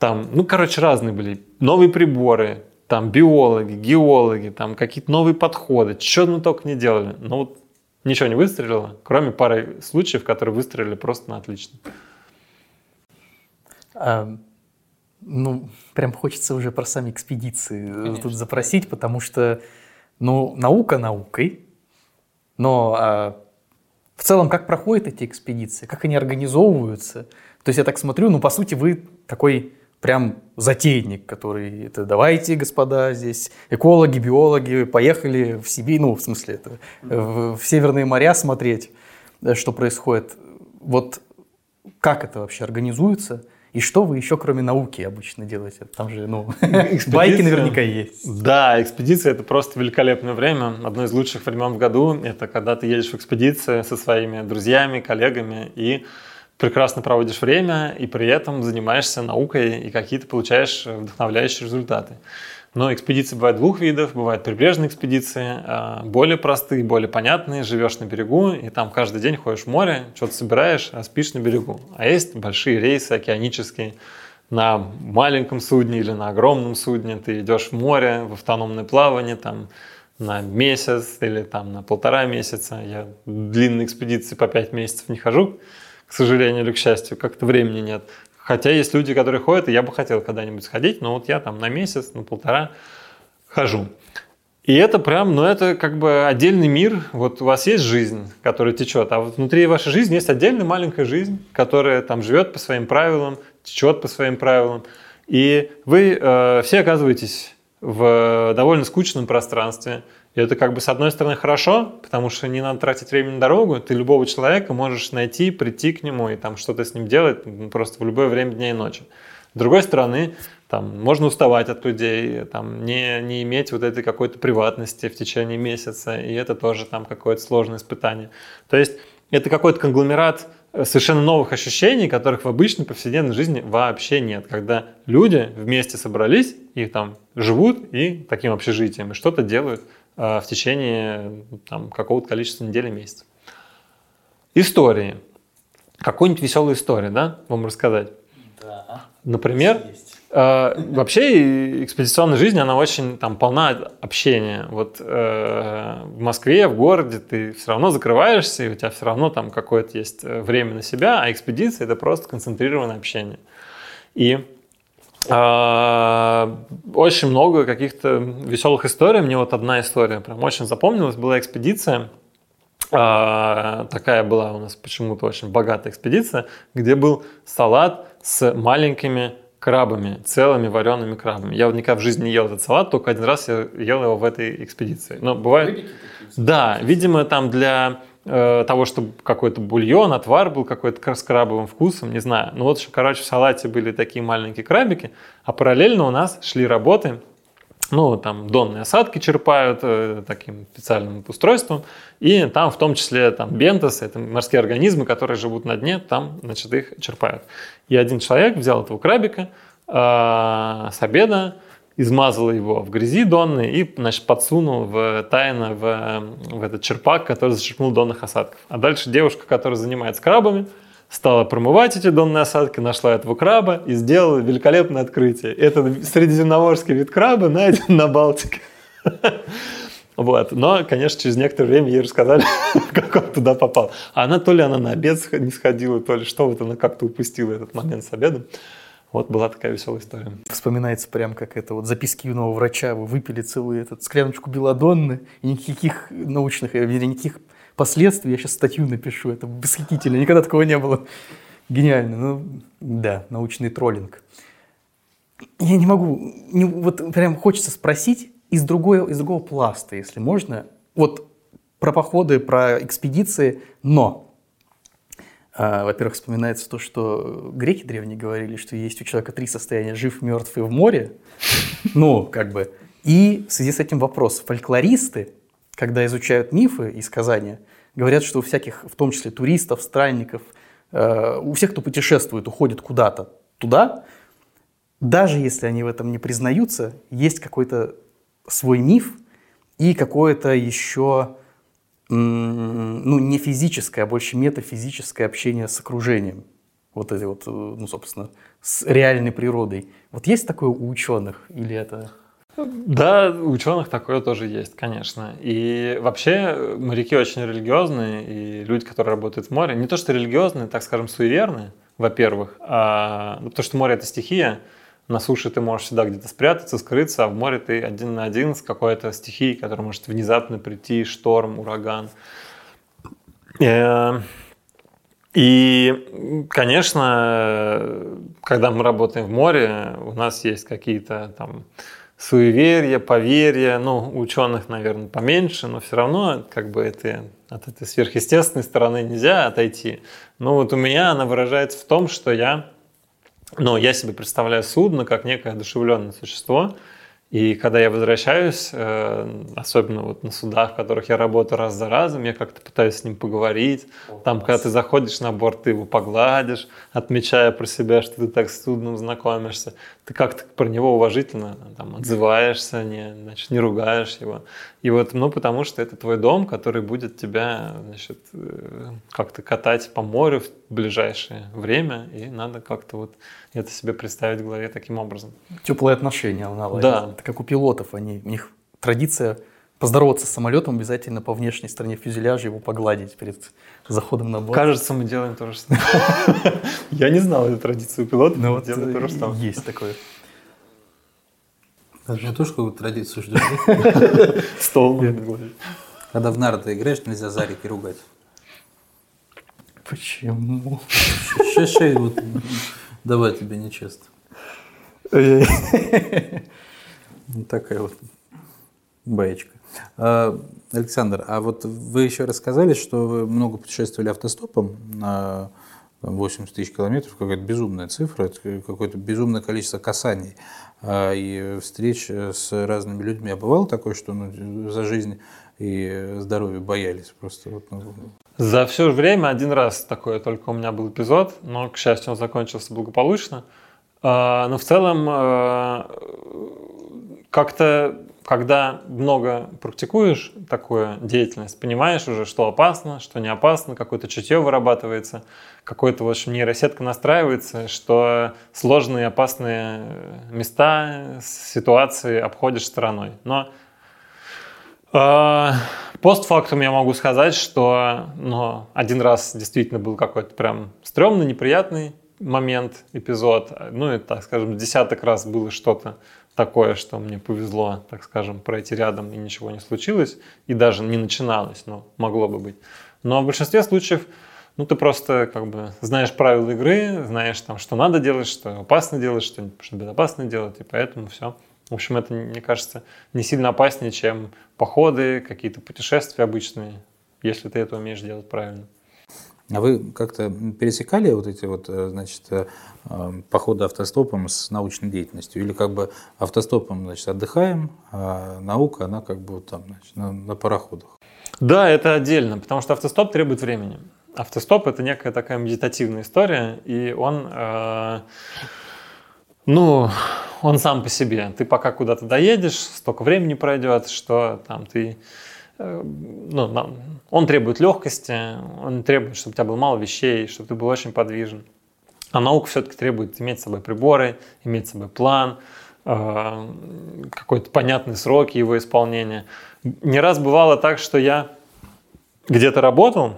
Там, ну, короче, разные были. Новые приборы, там биологи, геологи, там какие-то новые подходы. Что мы только не делали. Но вот ничего не выстрелило, кроме пары случаев, которые выстрелили просто на отлично. А, ну, прям хочется уже про сами экспедиции Конечно. тут запросить, потому что, ну, наука наукой, но а, в целом, как проходят эти экспедиции, как они организовываются. То есть я так смотрю, ну, по сути, вы такой прям затейник, который это давайте, господа, здесь экологи, биологи, поехали в Сибирь, ну, в смысле, это, в, в Северные моря смотреть, э, что происходит. Вот как это вообще организуется? И что вы еще, кроме науки, обычно делаете? Там же, ну, байки наверняка есть. Да, экспедиция – это просто великолепное время. Одно из лучших времен в году – это когда ты едешь в экспедицию со своими друзьями, коллегами и прекрасно проводишь время и при этом занимаешься наукой и какие-то получаешь вдохновляющие результаты. Но экспедиции бывают двух видов. Бывают прибрежные экспедиции, а, более простые, более понятные. Живешь на берегу, и там каждый день ходишь в море, что-то собираешь, а спишь на берегу. А есть большие рейсы океанические, на маленьком судне или на огромном судне, ты идешь в море, в автономное плавание, там, на месяц или там на полтора месяца. Я длинные экспедиции по пять месяцев не хожу, к сожалению или к счастью, как-то времени нет. Хотя есть люди, которые ходят, и я бы хотел когда-нибудь сходить, но вот я там на месяц, на полтора хожу. И это прям, ну это как бы отдельный мир. Вот у вас есть жизнь, которая течет, а вот внутри вашей жизни есть отдельная маленькая жизнь, которая там живет по своим правилам, течет по своим правилам. И вы э, все оказываетесь в довольно скучном пространстве. И это как бы с одной стороны хорошо, потому что не надо тратить время на дорогу, ты любого человека можешь найти, прийти к нему и там что-то с ним делать просто в любое время дня и ночи. С другой стороны, там, можно уставать от людей, там, не, не иметь вот этой какой-то приватности в течение месяца, и это тоже там какое-то сложное испытание. То есть это какой-то конгломерат совершенно новых ощущений, которых в обычной повседневной жизни вообще нет. Когда люди вместе собрались и там живут и таким общежитием, и что-то делают э, в течение там, какого-то количества недель и месяцев. Истории. Какую-нибудь веселую историю, да, вам рассказать? Да. Например. Э, вообще экспедиционная жизнь, она очень там полна общения. Вот э, в Москве, в городе ты все равно закрываешься, и у тебя все равно там какое-то есть э, время на себя, а экспедиция это просто концентрированное общение. И э, очень много каких-то веселых историй. Мне вот одна история прям очень запомнилась. Была экспедиция, э, такая была у нас почему-то очень богатая экспедиция, где был салат с маленькими крабами, целыми вареными крабами. Я вот никогда в жизни не ел этот салат, только один раз я ел его в этой экспедиции. Но бывает... Да, видимо, там для того, чтобы какой-то бульон, отвар был какой-то с крабовым вкусом, не знаю. Ну вот, короче, в салате были такие маленькие крабики, а параллельно у нас шли работы ну, там донные осадки черпают э, таким специальным устройством, и там в том числе там бентосы, это морские организмы, которые живут на дне, там, значит, их черпают. И один человек взял этого крабика э, с обеда, измазал его в грязи донной и, значит, подсунул в, тайно в, в этот черпак, который зачерпнул донных осадков. А дальше девушка, которая занимается крабами, стала промывать эти донные осадки, нашла этого краба и сделала великолепное открытие. Это средиземноморский вид краба найден на Балтике. Вот. Но, конечно, через некоторое время ей рассказали, как он туда попал. А она то ли она на обед не сходила, то ли что, вот она как-то упустила этот момент с обедом. Вот была такая веселая история. Вспоминается прям как это вот записки юного врача. Вы выпили целую этот скляночку белодонны, и никаких научных, или никаких последствий. Я сейчас статью напишу. Это восхитительно. Никогда такого не было. Гениально. Ну, да, научный троллинг. Я не могу, не, вот прям хочется спросить из, другой, из другого пласта, если можно. Вот про походы, про экспедиции, но во-первых, вспоминается то, что греки древние говорили, что есть у человека три состояния – жив, мертв и в море. Ну, как бы. И в связи с этим вопрос. Фольклористы, когда изучают мифы и сказания, говорят, что у всяких, в том числе туристов, странников, э, у всех, кто путешествует, уходит куда-то туда, даже если они в этом не признаются, есть какой-то свой миф и какое-то еще ну, не физическое, а больше метафизическое общение с окружением. Вот эти вот, э, ну, собственно, с реальной природой. Вот есть такое у ученых или это... Да, у ученых такое тоже есть, конечно. И вообще моряки очень религиозные, и люди, которые работают в море, не то что религиозные, так скажем, суеверные, во-первых, а, ну, потому что море – это стихия, на суше ты можешь всегда где-то спрятаться, скрыться, а в море ты один на один с какой-то стихией, которая может внезапно прийти, шторм, ураган. Э, и, конечно, когда мы работаем в море, у нас есть какие-то там суеверия, поверья, ну, ученых, наверное, поменьше, но все равно как бы это, от этой сверхъестественной стороны нельзя отойти. Но вот у меня она выражается в том, что я, ну, я себе представляю судно как некое одушевленное существо, И когда я возвращаюсь, э, особенно вот на судах, в которых я работаю раз за разом, я как-то пытаюсь с ним поговорить. Там, когда ты заходишь на борт, ты его погладишь, отмечая про себя, что ты так с судном знакомишься. Ты как-то про него уважительно там, отзываешься, не, значит, не ругаешь его. И вот, ну, потому что это твой дом, который будет тебя, значит, э, как-то катать по морю в ближайшее время, и надо как-то вот это себе представить в голове таким образом. Теплые отношения наладить. Да. Это как у пилотов, они, у них традиция поздороваться с самолетом, обязательно по внешней стороне фюзеляжа его погладить перед заходом на борт. Кажется, мы делаем то же самое. Я не знал эту традицию пилота, Ну но вот делаем то же э, самое. есть такое. Даже я тоже какую-то традицию жду. Стол. Когда в нарды играешь, нельзя зарики ругать. Почему? Сейчас вот давай тебе нечестно. Вот такая вот баечка. А, Александр, а вот вы еще рассказали, что вы много путешествовали автостопом на там, 80 тысяч километров, какая-то безумная цифра, это какое-то безумное количество касаний а, и встреч с разными людьми. А бывало такое, что ну, за жизнь и здоровье боялись просто? Вот, ну, За все время один раз такой только у меня был эпизод, но, к счастью, он закончился благополучно. А, Но в целом а, как-то, когда много практикуешь такую деятельность, понимаешь уже, что опасно, что не опасно, какое-то чутье вырабатывается, какой-то, в общем, нейросетка настраивается, что сложные опасные места, ситуации обходишь стороной. Но а, Постфактум я могу сказать, что ну, один раз действительно был какой-то прям стрёмный, неприятный момент, эпизод. Ну и, так скажем, десяток раз было что-то такое, что мне повезло, так скажем, пройти рядом и ничего не случилось, и даже не начиналось, но могло бы быть. Но в большинстве случаев, ну ты просто как бы знаешь правила игры, знаешь там, что надо делать, что опасно делать, что, что безопасно делать, и поэтому все. В общем, это, мне кажется, не сильно опаснее, чем походы, какие-то путешествия обычные, если ты это умеешь делать правильно. А вы как-то пересекали вот эти вот, э, значит, э, э, походы автостопом с научной деятельностью? Или как бы автостопом, значит, отдыхаем, а наука, она как бы вот там, значит, на, на пароходах? Да, это отдельно, потому что автостоп требует времени. Автостоп это некая такая медитативная история, и он, э, ну, он сам по себе. Ты пока куда-то доедешь, столько времени пройдет, что там ты ну, на- он требует легкости, он требует, чтобы у тебя было мало вещей, чтобы ты был очень подвижен. А наука все-таки требует иметь с собой приборы, иметь с собой план, э, какой-то понятный сроки его исполнения. Не раз бывало так, что я где-то работал,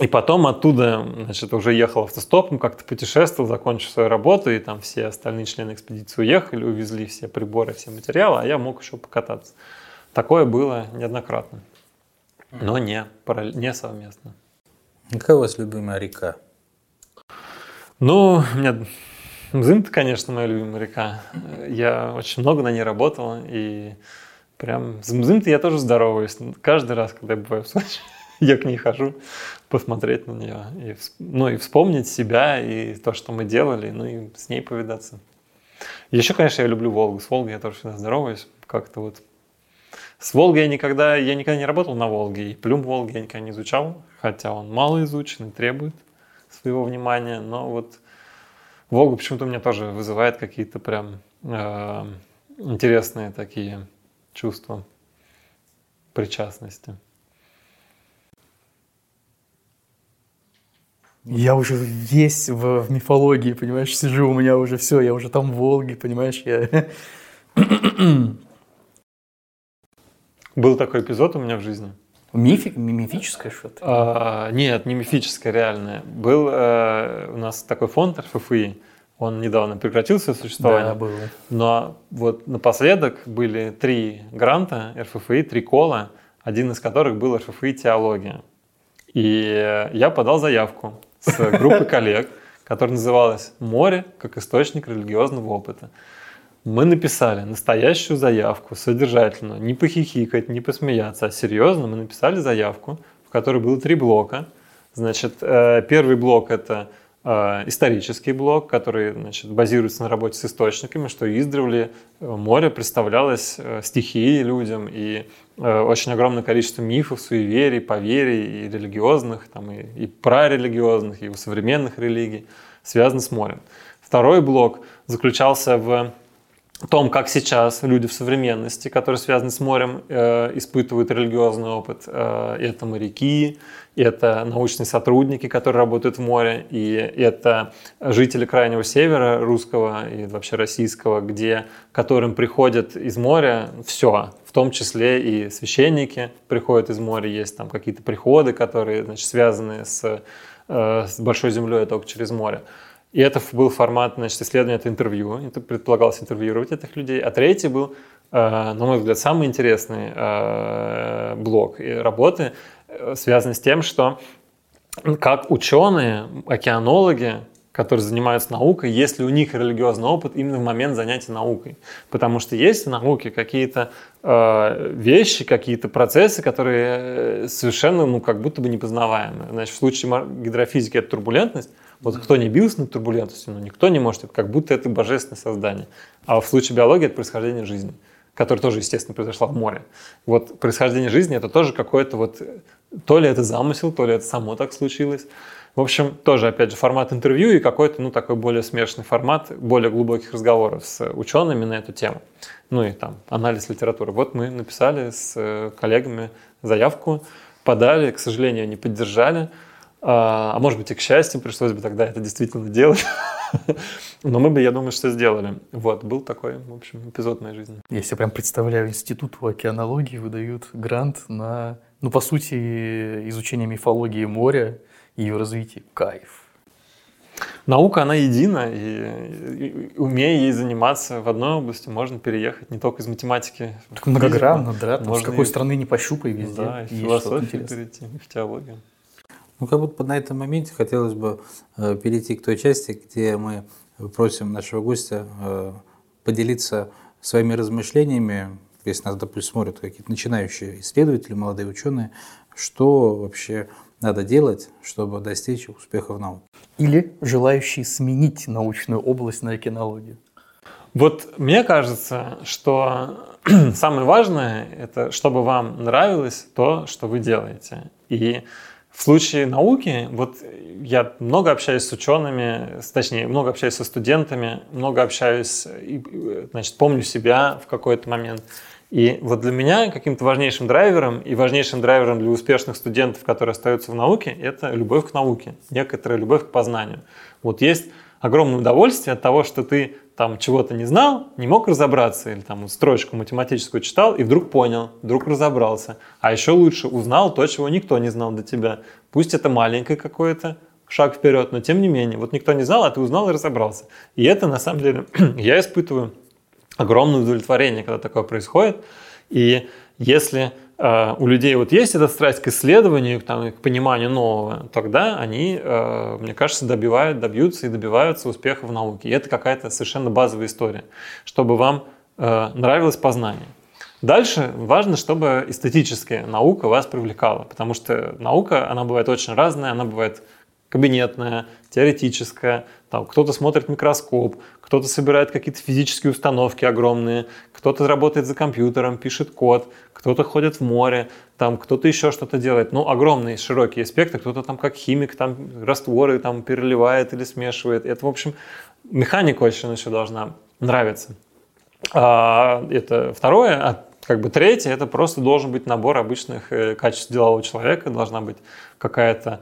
и потом оттуда, значит, уже ехал автостопом, как-то путешествовал, закончил свою работу, и там все остальные члены экспедиции уехали, увезли все приборы, все материалы, а я мог еще покататься. Такое было неоднократно, но не, не совместно. Какая у вас любимая река? Ну, у меня Мзым-то, конечно, моя любимая река. Я очень много на ней работал, и прям с Мзым-то я тоже здороваюсь. Каждый раз, когда я бываю в Сочи, я к ней хожу посмотреть на нее. И, ну, и вспомнить себя, и то, что мы делали, ну и с ней повидаться. Еще, конечно, я люблю Волгу. С Волгой я тоже всегда здороваюсь. Как-то вот с Волгой я никогда, я никогда не работал на Волге, и плюм Волги я никогда не изучал, хотя он мало изучен и требует своего внимания, но вот Волга почему-то у меня тоже вызывает какие-то прям э, интересные такие чувства причастности. Я уже весь в, в мифологии, понимаешь, сижу, у меня уже все, я уже там в Волге, понимаешь, я... Был такой эпизод у меня в жизни. Мифи- ми- мифическое что-то? А, нет, не мифическое, реальное. Был э, у нас такой фонд РФФИ, он недавно прекратил свое существование. Да, было. Но вот напоследок были три гранта РФФИ, три кола, один из которых был РФФИ «Теология». И я подал заявку с группой коллег, которая называлась «Море как источник религиозного опыта». Мы написали настоящую заявку, содержательную, не похихикать, не посмеяться, а серьезно мы написали заявку, в которой было три блока. Значит, э, первый блок – это э, исторический блок, который значит, базируется на работе с источниками, что издревле э, море представлялось стихией людям, и очень огромное количество мифов, суеверий, поверий, и религиозных, там, и, и прарелигиозных, и у современных религий связаны с морем. Второй блок заключался в том, как сейчас люди в современности, которые связаны с морем, э, испытывают религиозный опыт. Э, это моряки, это научные сотрудники, которые работают в море, и это жители Крайнего Севера, русского и вообще российского, где, которым приходят из моря все, в том числе и священники приходят из моря, есть там какие-то приходы, которые значит, связаны с, э, с Большой Землей только через море. И это был формат значит, исследования, это интервью. Это предполагалось интервьюировать этих людей. А третий был, э, на мой взгляд, самый интересный э, блок работы, э, связанный с тем, что как ученые, океанологи, которые занимаются наукой, есть ли у них религиозный опыт именно в момент занятия наукой. Потому что есть в науке какие-то э, вещи, какие-то процессы, которые совершенно, ну, как будто бы непознаваемы. Значит, в случае гидрофизики это турбулентность, вот кто не бился над турбулентностью, но никто не может, как будто это божественное создание. А в случае биологии это происхождение жизни, которая тоже, естественно, произошла в море. Вот происхождение жизни это тоже какое-то вот, то ли это замысел, то ли это само так случилось. В общем, тоже, опять же, формат интервью и какой-то, ну, такой более смешанный формат, более глубоких разговоров с учеными на эту тему. Ну и там анализ литературы. Вот мы написали с э, коллегами заявку, подали, к сожалению, не поддержали. А, а может быть и к счастью, пришлось бы тогда это действительно делать. Но мы бы, я думаю, что сделали. Вот, был такой, в общем, эпизод моей жизни. Я себе прям представляю, институт океанологии выдают грант на, ну, по сути, изучение мифологии моря ее развитие. Кайф. Наука, она едина, и, и умея ей заниматься в одной области, можно переехать не только из математики. Так многогранно, да, там с какой и, страны не пощупай везде. Да, и в философию перейти, и в теологию. Ну, как будто на этом моменте хотелось бы э, перейти к той части, где мы просим нашего гостя э, поделиться своими размышлениями, если нас, допустим, смотрят какие-то начинающие исследователи, молодые ученые, что вообще надо делать, чтобы достичь успеха в науке. Или желающие сменить научную область на океанологию. Вот мне кажется, что самое важное – это чтобы вам нравилось то, что вы делаете. И в случае науки, вот я много общаюсь с учеными, точнее, много общаюсь со студентами, много общаюсь, значит, помню себя в какой-то момент. И вот для меня каким-то важнейшим драйвером и важнейшим драйвером для успешных студентов, которые остаются в науке, это любовь к науке, некоторая любовь к познанию. Вот есть огромное удовольствие от того, что ты там чего-то не знал, не мог разобраться, или там строчку математическую читал и вдруг понял, вдруг разобрался. А еще лучше узнал то, чего никто не знал до тебя. Пусть это маленький какой-то шаг вперед, но тем не менее, вот никто не знал, а ты узнал и разобрался. И это на самом деле я испытываю огромное удовлетворение, когда такое происходит. И если э, у людей вот есть эта страсть к исследованию, там, к пониманию нового, тогда они, э, мне кажется, добивают, добьются и добиваются успеха в науке. И это какая-то совершенно базовая история, чтобы вам э, нравилось познание. Дальше важно, чтобы эстетическая наука вас привлекала, потому что наука, она бывает очень разная, она бывает кабинетная, теоретическая, там кто-то смотрит микроскоп, кто-то собирает какие-то физические установки огромные, кто-то работает за компьютером, пишет код, кто-то ходит в море, там кто-то еще что-то делает. Ну, огромные широкие аспекты, кто-то там как химик там растворы там переливает или смешивает. Это, в общем, механика очень еще должна нравиться. А, это второе. А как бы третье, это просто должен быть набор обычных э, качеств делового человека, должна быть какая-то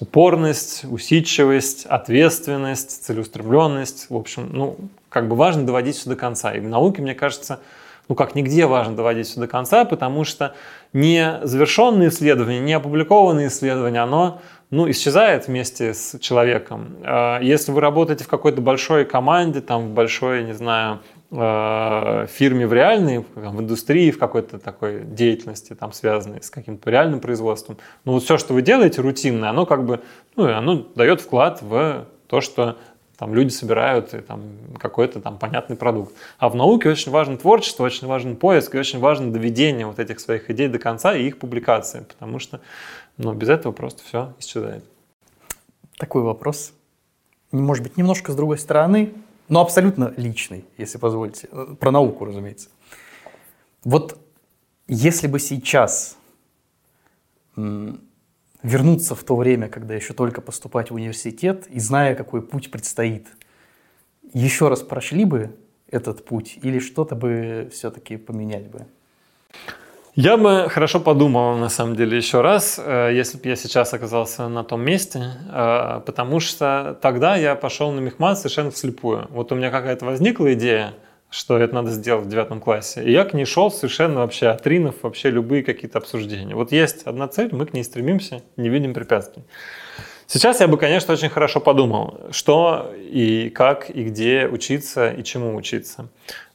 упорность, усидчивость, ответственность, целеустремленность. В общем, ну, как бы важно доводить все до конца. И в науке, мне кажется, ну, как нигде важно доводить все до конца, потому что не завершенные исследования, не опубликованные исследования, оно ну, исчезает вместе с человеком. А если вы работаете в какой-то большой команде, там, в большой, не знаю, фирме в реальной, в индустрии, в какой-то такой деятельности, там, связанной с каким-то реальным производством. Ну вот все, что вы делаете рутинное, оно как бы, ну, оно дает вклад в то, что там люди собирают и, там, какой-то там понятный продукт. А в науке очень важно творчество, очень важен поиск и очень важно доведение вот этих своих идей до конца и их публикации, потому что ну, без этого просто все исчезает. Такой вопрос. может быть, немножко с другой стороны, но абсолютно личный, если позволите. Про науку, разумеется. Вот если бы сейчас вернуться в то время, когда еще только поступать в университет и зная, какой путь предстоит, еще раз прошли бы этот путь или что-то бы все-таки поменять бы? Я бы хорошо подумал, на самом деле, еще раз, э, если бы я сейчас оказался на том месте, э, потому что тогда я пошел на мехмат совершенно вслепую. Вот у меня какая-то возникла идея, что это надо сделать в девятом классе. И я к ней шел совершенно вообще отринув вообще любые какие-то обсуждения. Вот есть одна цель, мы к ней стремимся, не видим препятствий. Сейчас я бы, конечно, очень хорошо подумал, что и как, и где учиться, и чему учиться.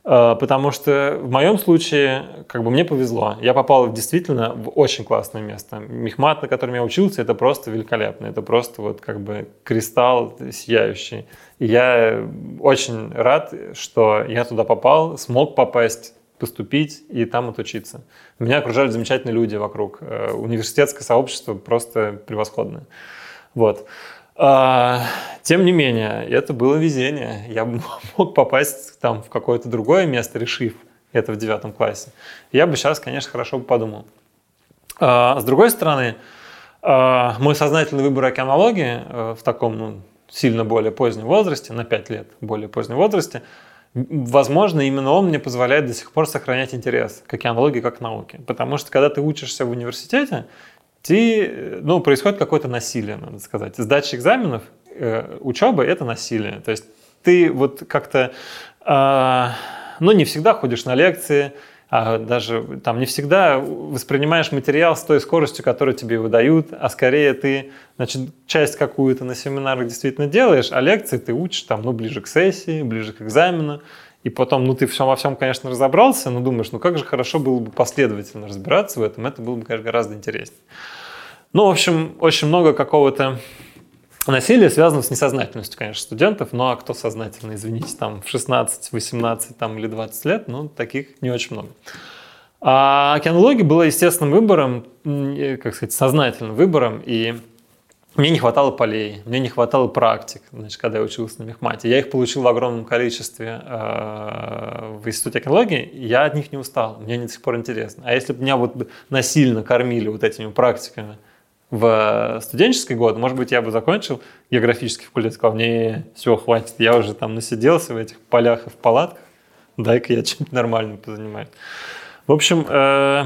Э, потому что в моем случае как бы мне повезло. Я попал действительно в очень классное место. Мехмат, на котором я учился, это просто великолепно. Это просто вот как бы кристалл сияющий. И я очень рад, что я туда попал, смог попасть поступить и там отучиться. Меня окружали замечательные люди вокруг. Э, университетское сообщество просто превосходное. Вот. А, тем не менее, это было везение. Я мог попасть там в какое-то другое место, решив это в девятом классе. Я бы сейчас, конечно, хорошо бы подумал. А, с другой стороны, а, мой сознательный выбор океанологии э, в таком ну, сильно более позднем возрасте, на 5 лет более позднем возрасте, возможно, именно он мне позволяет до сих пор сохранять интерес к океанологии как к науке. Потому что когда ты учишься в университете, ты, ну, происходит какое-то насилие, надо сказать. Сдача экзаменов, э, учеба – это насилие. То есть ты вот как-то, э, ну, не всегда ходишь на лекции, а даже там не всегда воспринимаешь материал с той скоростью, которую тебе выдают, а скорее ты, значит, часть какую-то на семинарах действительно делаешь, а лекции ты учишь там, ну, ближе к сессии, ближе к экзамену, и потом, ну, ты во всем, конечно, разобрался, но думаешь, ну, как же хорошо было бы последовательно разбираться в этом, это было бы, конечно, гораздо интереснее. Ну, в общем, очень много какого-то насилия связано с несознательностью, конечно, студентов, ну, а кто сознательно, извините, там, в 16, 18 там, или 20 лет, ну, таких не очень много. А океанология была естественным выбором, как сказать, сознательным выбором, и мне не хватало полей, мне не хватало практик, значит, когда я учился на мехмате. Я их получил в огромном количестве э, в Институте экологии, я от них не устал, мне они до сих пор интересно. А если бы меня вот насильно кормили вот этими практиками в студенческий год, может быть, я бы закончил географический факультет, сказал, не, все, хватит, я уже там насиделся в этих полях и в палатках, дай-ка я чем-нибудь нормальным позанимаюсь. В общем, э,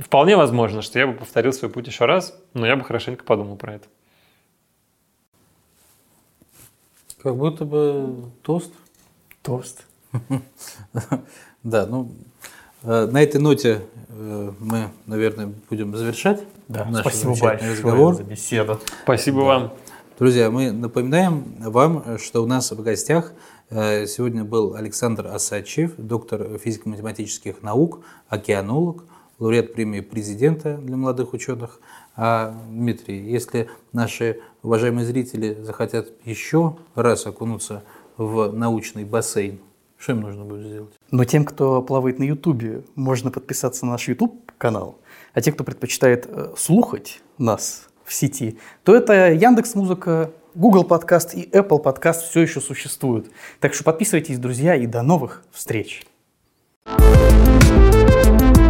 вполне возможно, что я бы повторил свой путь еще раз, но я бы хорошенько подумал про это. Как будто бы тост. Тост. Да, ну, э, на этой ноте э, мы, наверное, будем завершать да, наш спасибо большое разговор. за беседу. Спасибо да. вам. Друзья, мы напоминаем вам, что у нас в гостях э, сегодня был Александр Асачев, доктор физико-математических наук, океанолог – лауреат премии президента для молодых ученых. А, Дмитрий, если наши уважаемые зрители захотят еще раз окунуться в научный бассейн, что им нужно будет сделать? Но тем, кто плавает на Ютубе, можно подписаться на наш Ютуб-канал. А те, кто предпочитает э, слухать нас в сети, то это Яндекс Музыка, Google Подкаст и Apple Подкаст все еще существуют. Так что подписывайтесь, друзья, и до новых встреч. thank you